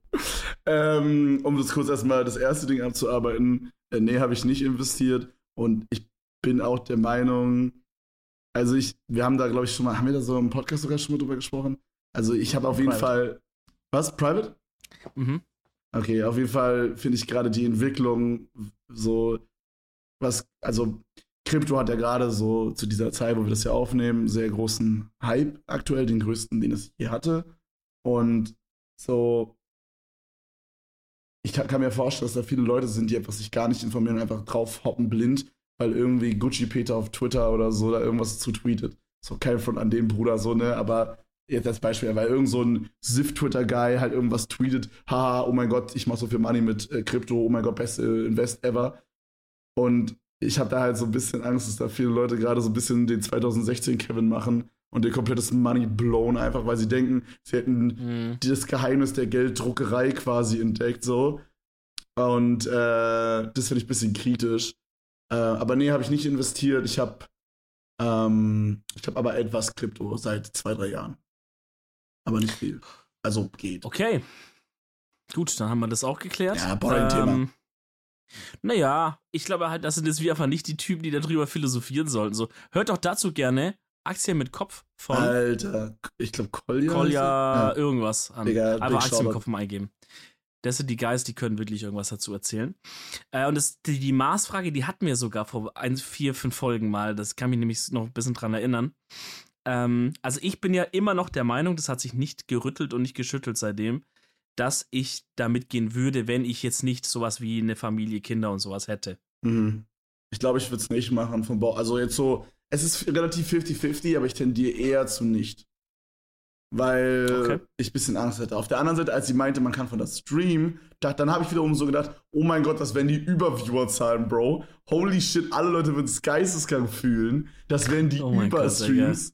Ähm, um das kurz erstmal das erste Ding abzuarbeiten. Äh, nee, habe ich nicht investiert. Und ich bin auch der Meinung, also ich, wir haben da, glaube ich, schon mal, haben wir da so im Podcast sogar schon mal drüber gesprochen? Also ich habe auf jeden Private. Fall. Was? Private? Mhm. Okay, auf jeden Fall finde ich gerade die Entwicklung so, was, also Krypto hat ja gerade so zu dieser Zeit, wo wir das ja aufnehmen, sehr großen Hype aktuell, den größten, den es je hatte. Und so, ich kann, mir vorstellen, dass da viele Leute sind, die einfach sich gar nicht informieren, einfach drauf hoppen blind, weil irgendwie Gucci Peter auf Twitter oder so da irgendwas zu tweetet. So kein Front an dem Bruder, so, ne, aber jetzt als Beispiel, weil irgend so ein Sif-Twitter-Guy halt irgendwas tweetet, haha, oh mein Gott, ich mach so viel Money mit äh, Krypto, oh mein Gott, beste Invest ever. Und ich habe da halt so ein bisschen Angst, dass da viele Leute gerade so ein bisschen den 2016 Kevin machen und ihr komplettes Money blown, einfach weil sie denken, sie hätten Mhm. das Geheimnis der Gelddruckerei quasi entdeckt, so. Und äh, das finde ich ein bisschen kritisch. Äh, aber nee, habe ich nicht investiert. Ich habe ähm, ich habe aber etwas Krypto seit zwei, drei Jahren. Aber nicht viel. Also geht. Okay. Gut, dann haben wir das auch geklärt. Ja, boring Thema. Naja, ich glaube halt, das sind jetzt wir einfach nicht die Typen, die darüber philosophieren sollten. So, hört doch dazu gerne Aktien mit Kopf von Alter, ich glaube Kolja. Kolja er? irgendwas an. Digga, Einfach Aktien mit. Kopf mal eingeben. Das sind die Guys, die können wirklich irgendwas dazu erzählen. Äh, und das, die, die Maßfrage, die hatten wir sogar vor ein, vier, fünf Folgen mal. Das kann mich nämlich noch ein bisschen dran erinnern. Ähm, also ich bin ja immer noch der Meinung, das hat sich nicht gerüttelt und nicht geschüttelt seitdem, dass ich da mitgehen würde, wenn ich jetzt nicht sowas wie eine Familie, Kinder und sowas hätte. Mhm. Ich glaube, ich würde es nicht machen vom Bau. Also jetzt so, es ist relativ 50-50, aber ich tendiere eher zu nicht. Weil Okay. ich ein bisschen Angst hätte. Auf der anderen Seite, als sie meinte, man kann von das streamen, da, dann habe ich wiederum so gedacht, oh mein Gott, das werden die Überviewerzahlen, Bro. Holy shit, alle Leute würden es geisteskrank fühlen. Das wären die Oh Überstreams.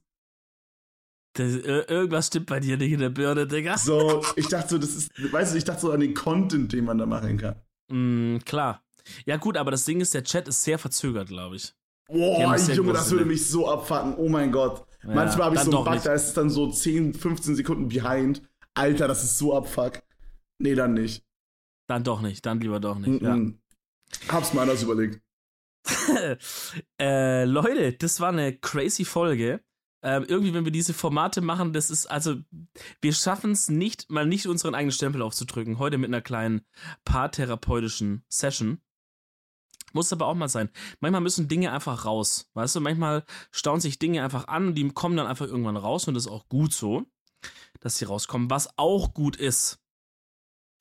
Das, irgendwas stimmt bei dir nicht in der Birne, Digga. so, ich dachte so, das ist, weißt du, ich dachte so an den Content, den man da machen kann. Mm, klar. Ja, gut, aber das Ding ist, der Chat ist sehr verzögert, glaube ich. Boah, Ja, ja Junge, das würde ne? mich so abfacken. Oh mein Gott. Ja, Manchmal habe ich so einen Bug, nicht. da ist es dann so 10, 15 Sekunden behind. Alter, das ist so abfuck. Nee, dann nicht. Dann doch nicht, dann lieber doch nicht. Mm -mm. Hab's mal anders überlegt. Ja. äh, Leute, das war eine crazy Folge. Ähm, irgendwie, wenn wir diese Formate machen, das ist, also, wir schaffen es nicht, mal nicht unseren eigenen Stempel aufzudrücken. Heute mit einer kleinen paartherapeutischen Session. Muss aber auch mal sein. Manchmal müssen Dinge einfach raus. Weißt du, manchmal staunen sich Dinge einfach an und die kommen dann einfach irgendwann raus und das ist auch gut so, dass sie rauskommen. Was auch gut ist,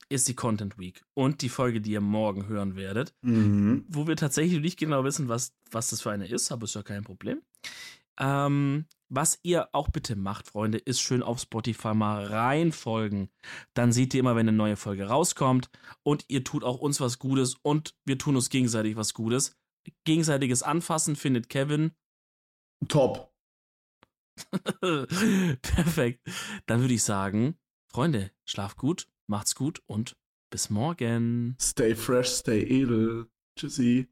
ist die Content Week und die Folge, die ihr morgen hören werdet, Mhm. wo wir tatsächlich nicht genau wissen, was, was das für eine ist, aber ist ja kein Problem. Ähm, was ihr auch bitte macht, Freunde, ist schön auf Spotify mal reinfolgen. Dann seht ihr immer, wenn eine neue Folge rauskommt. Und ihr tut auch uns was Gutes und wir tun uns gegenseitig was Gutes. Gegenseitiges Anfassen findet Kevin. Top. Perfekt. Dann würde ich sagen, Freunde, schlaft gut, macht's gut und bis morgen. Stay fresh, stay edel. Tschüssi.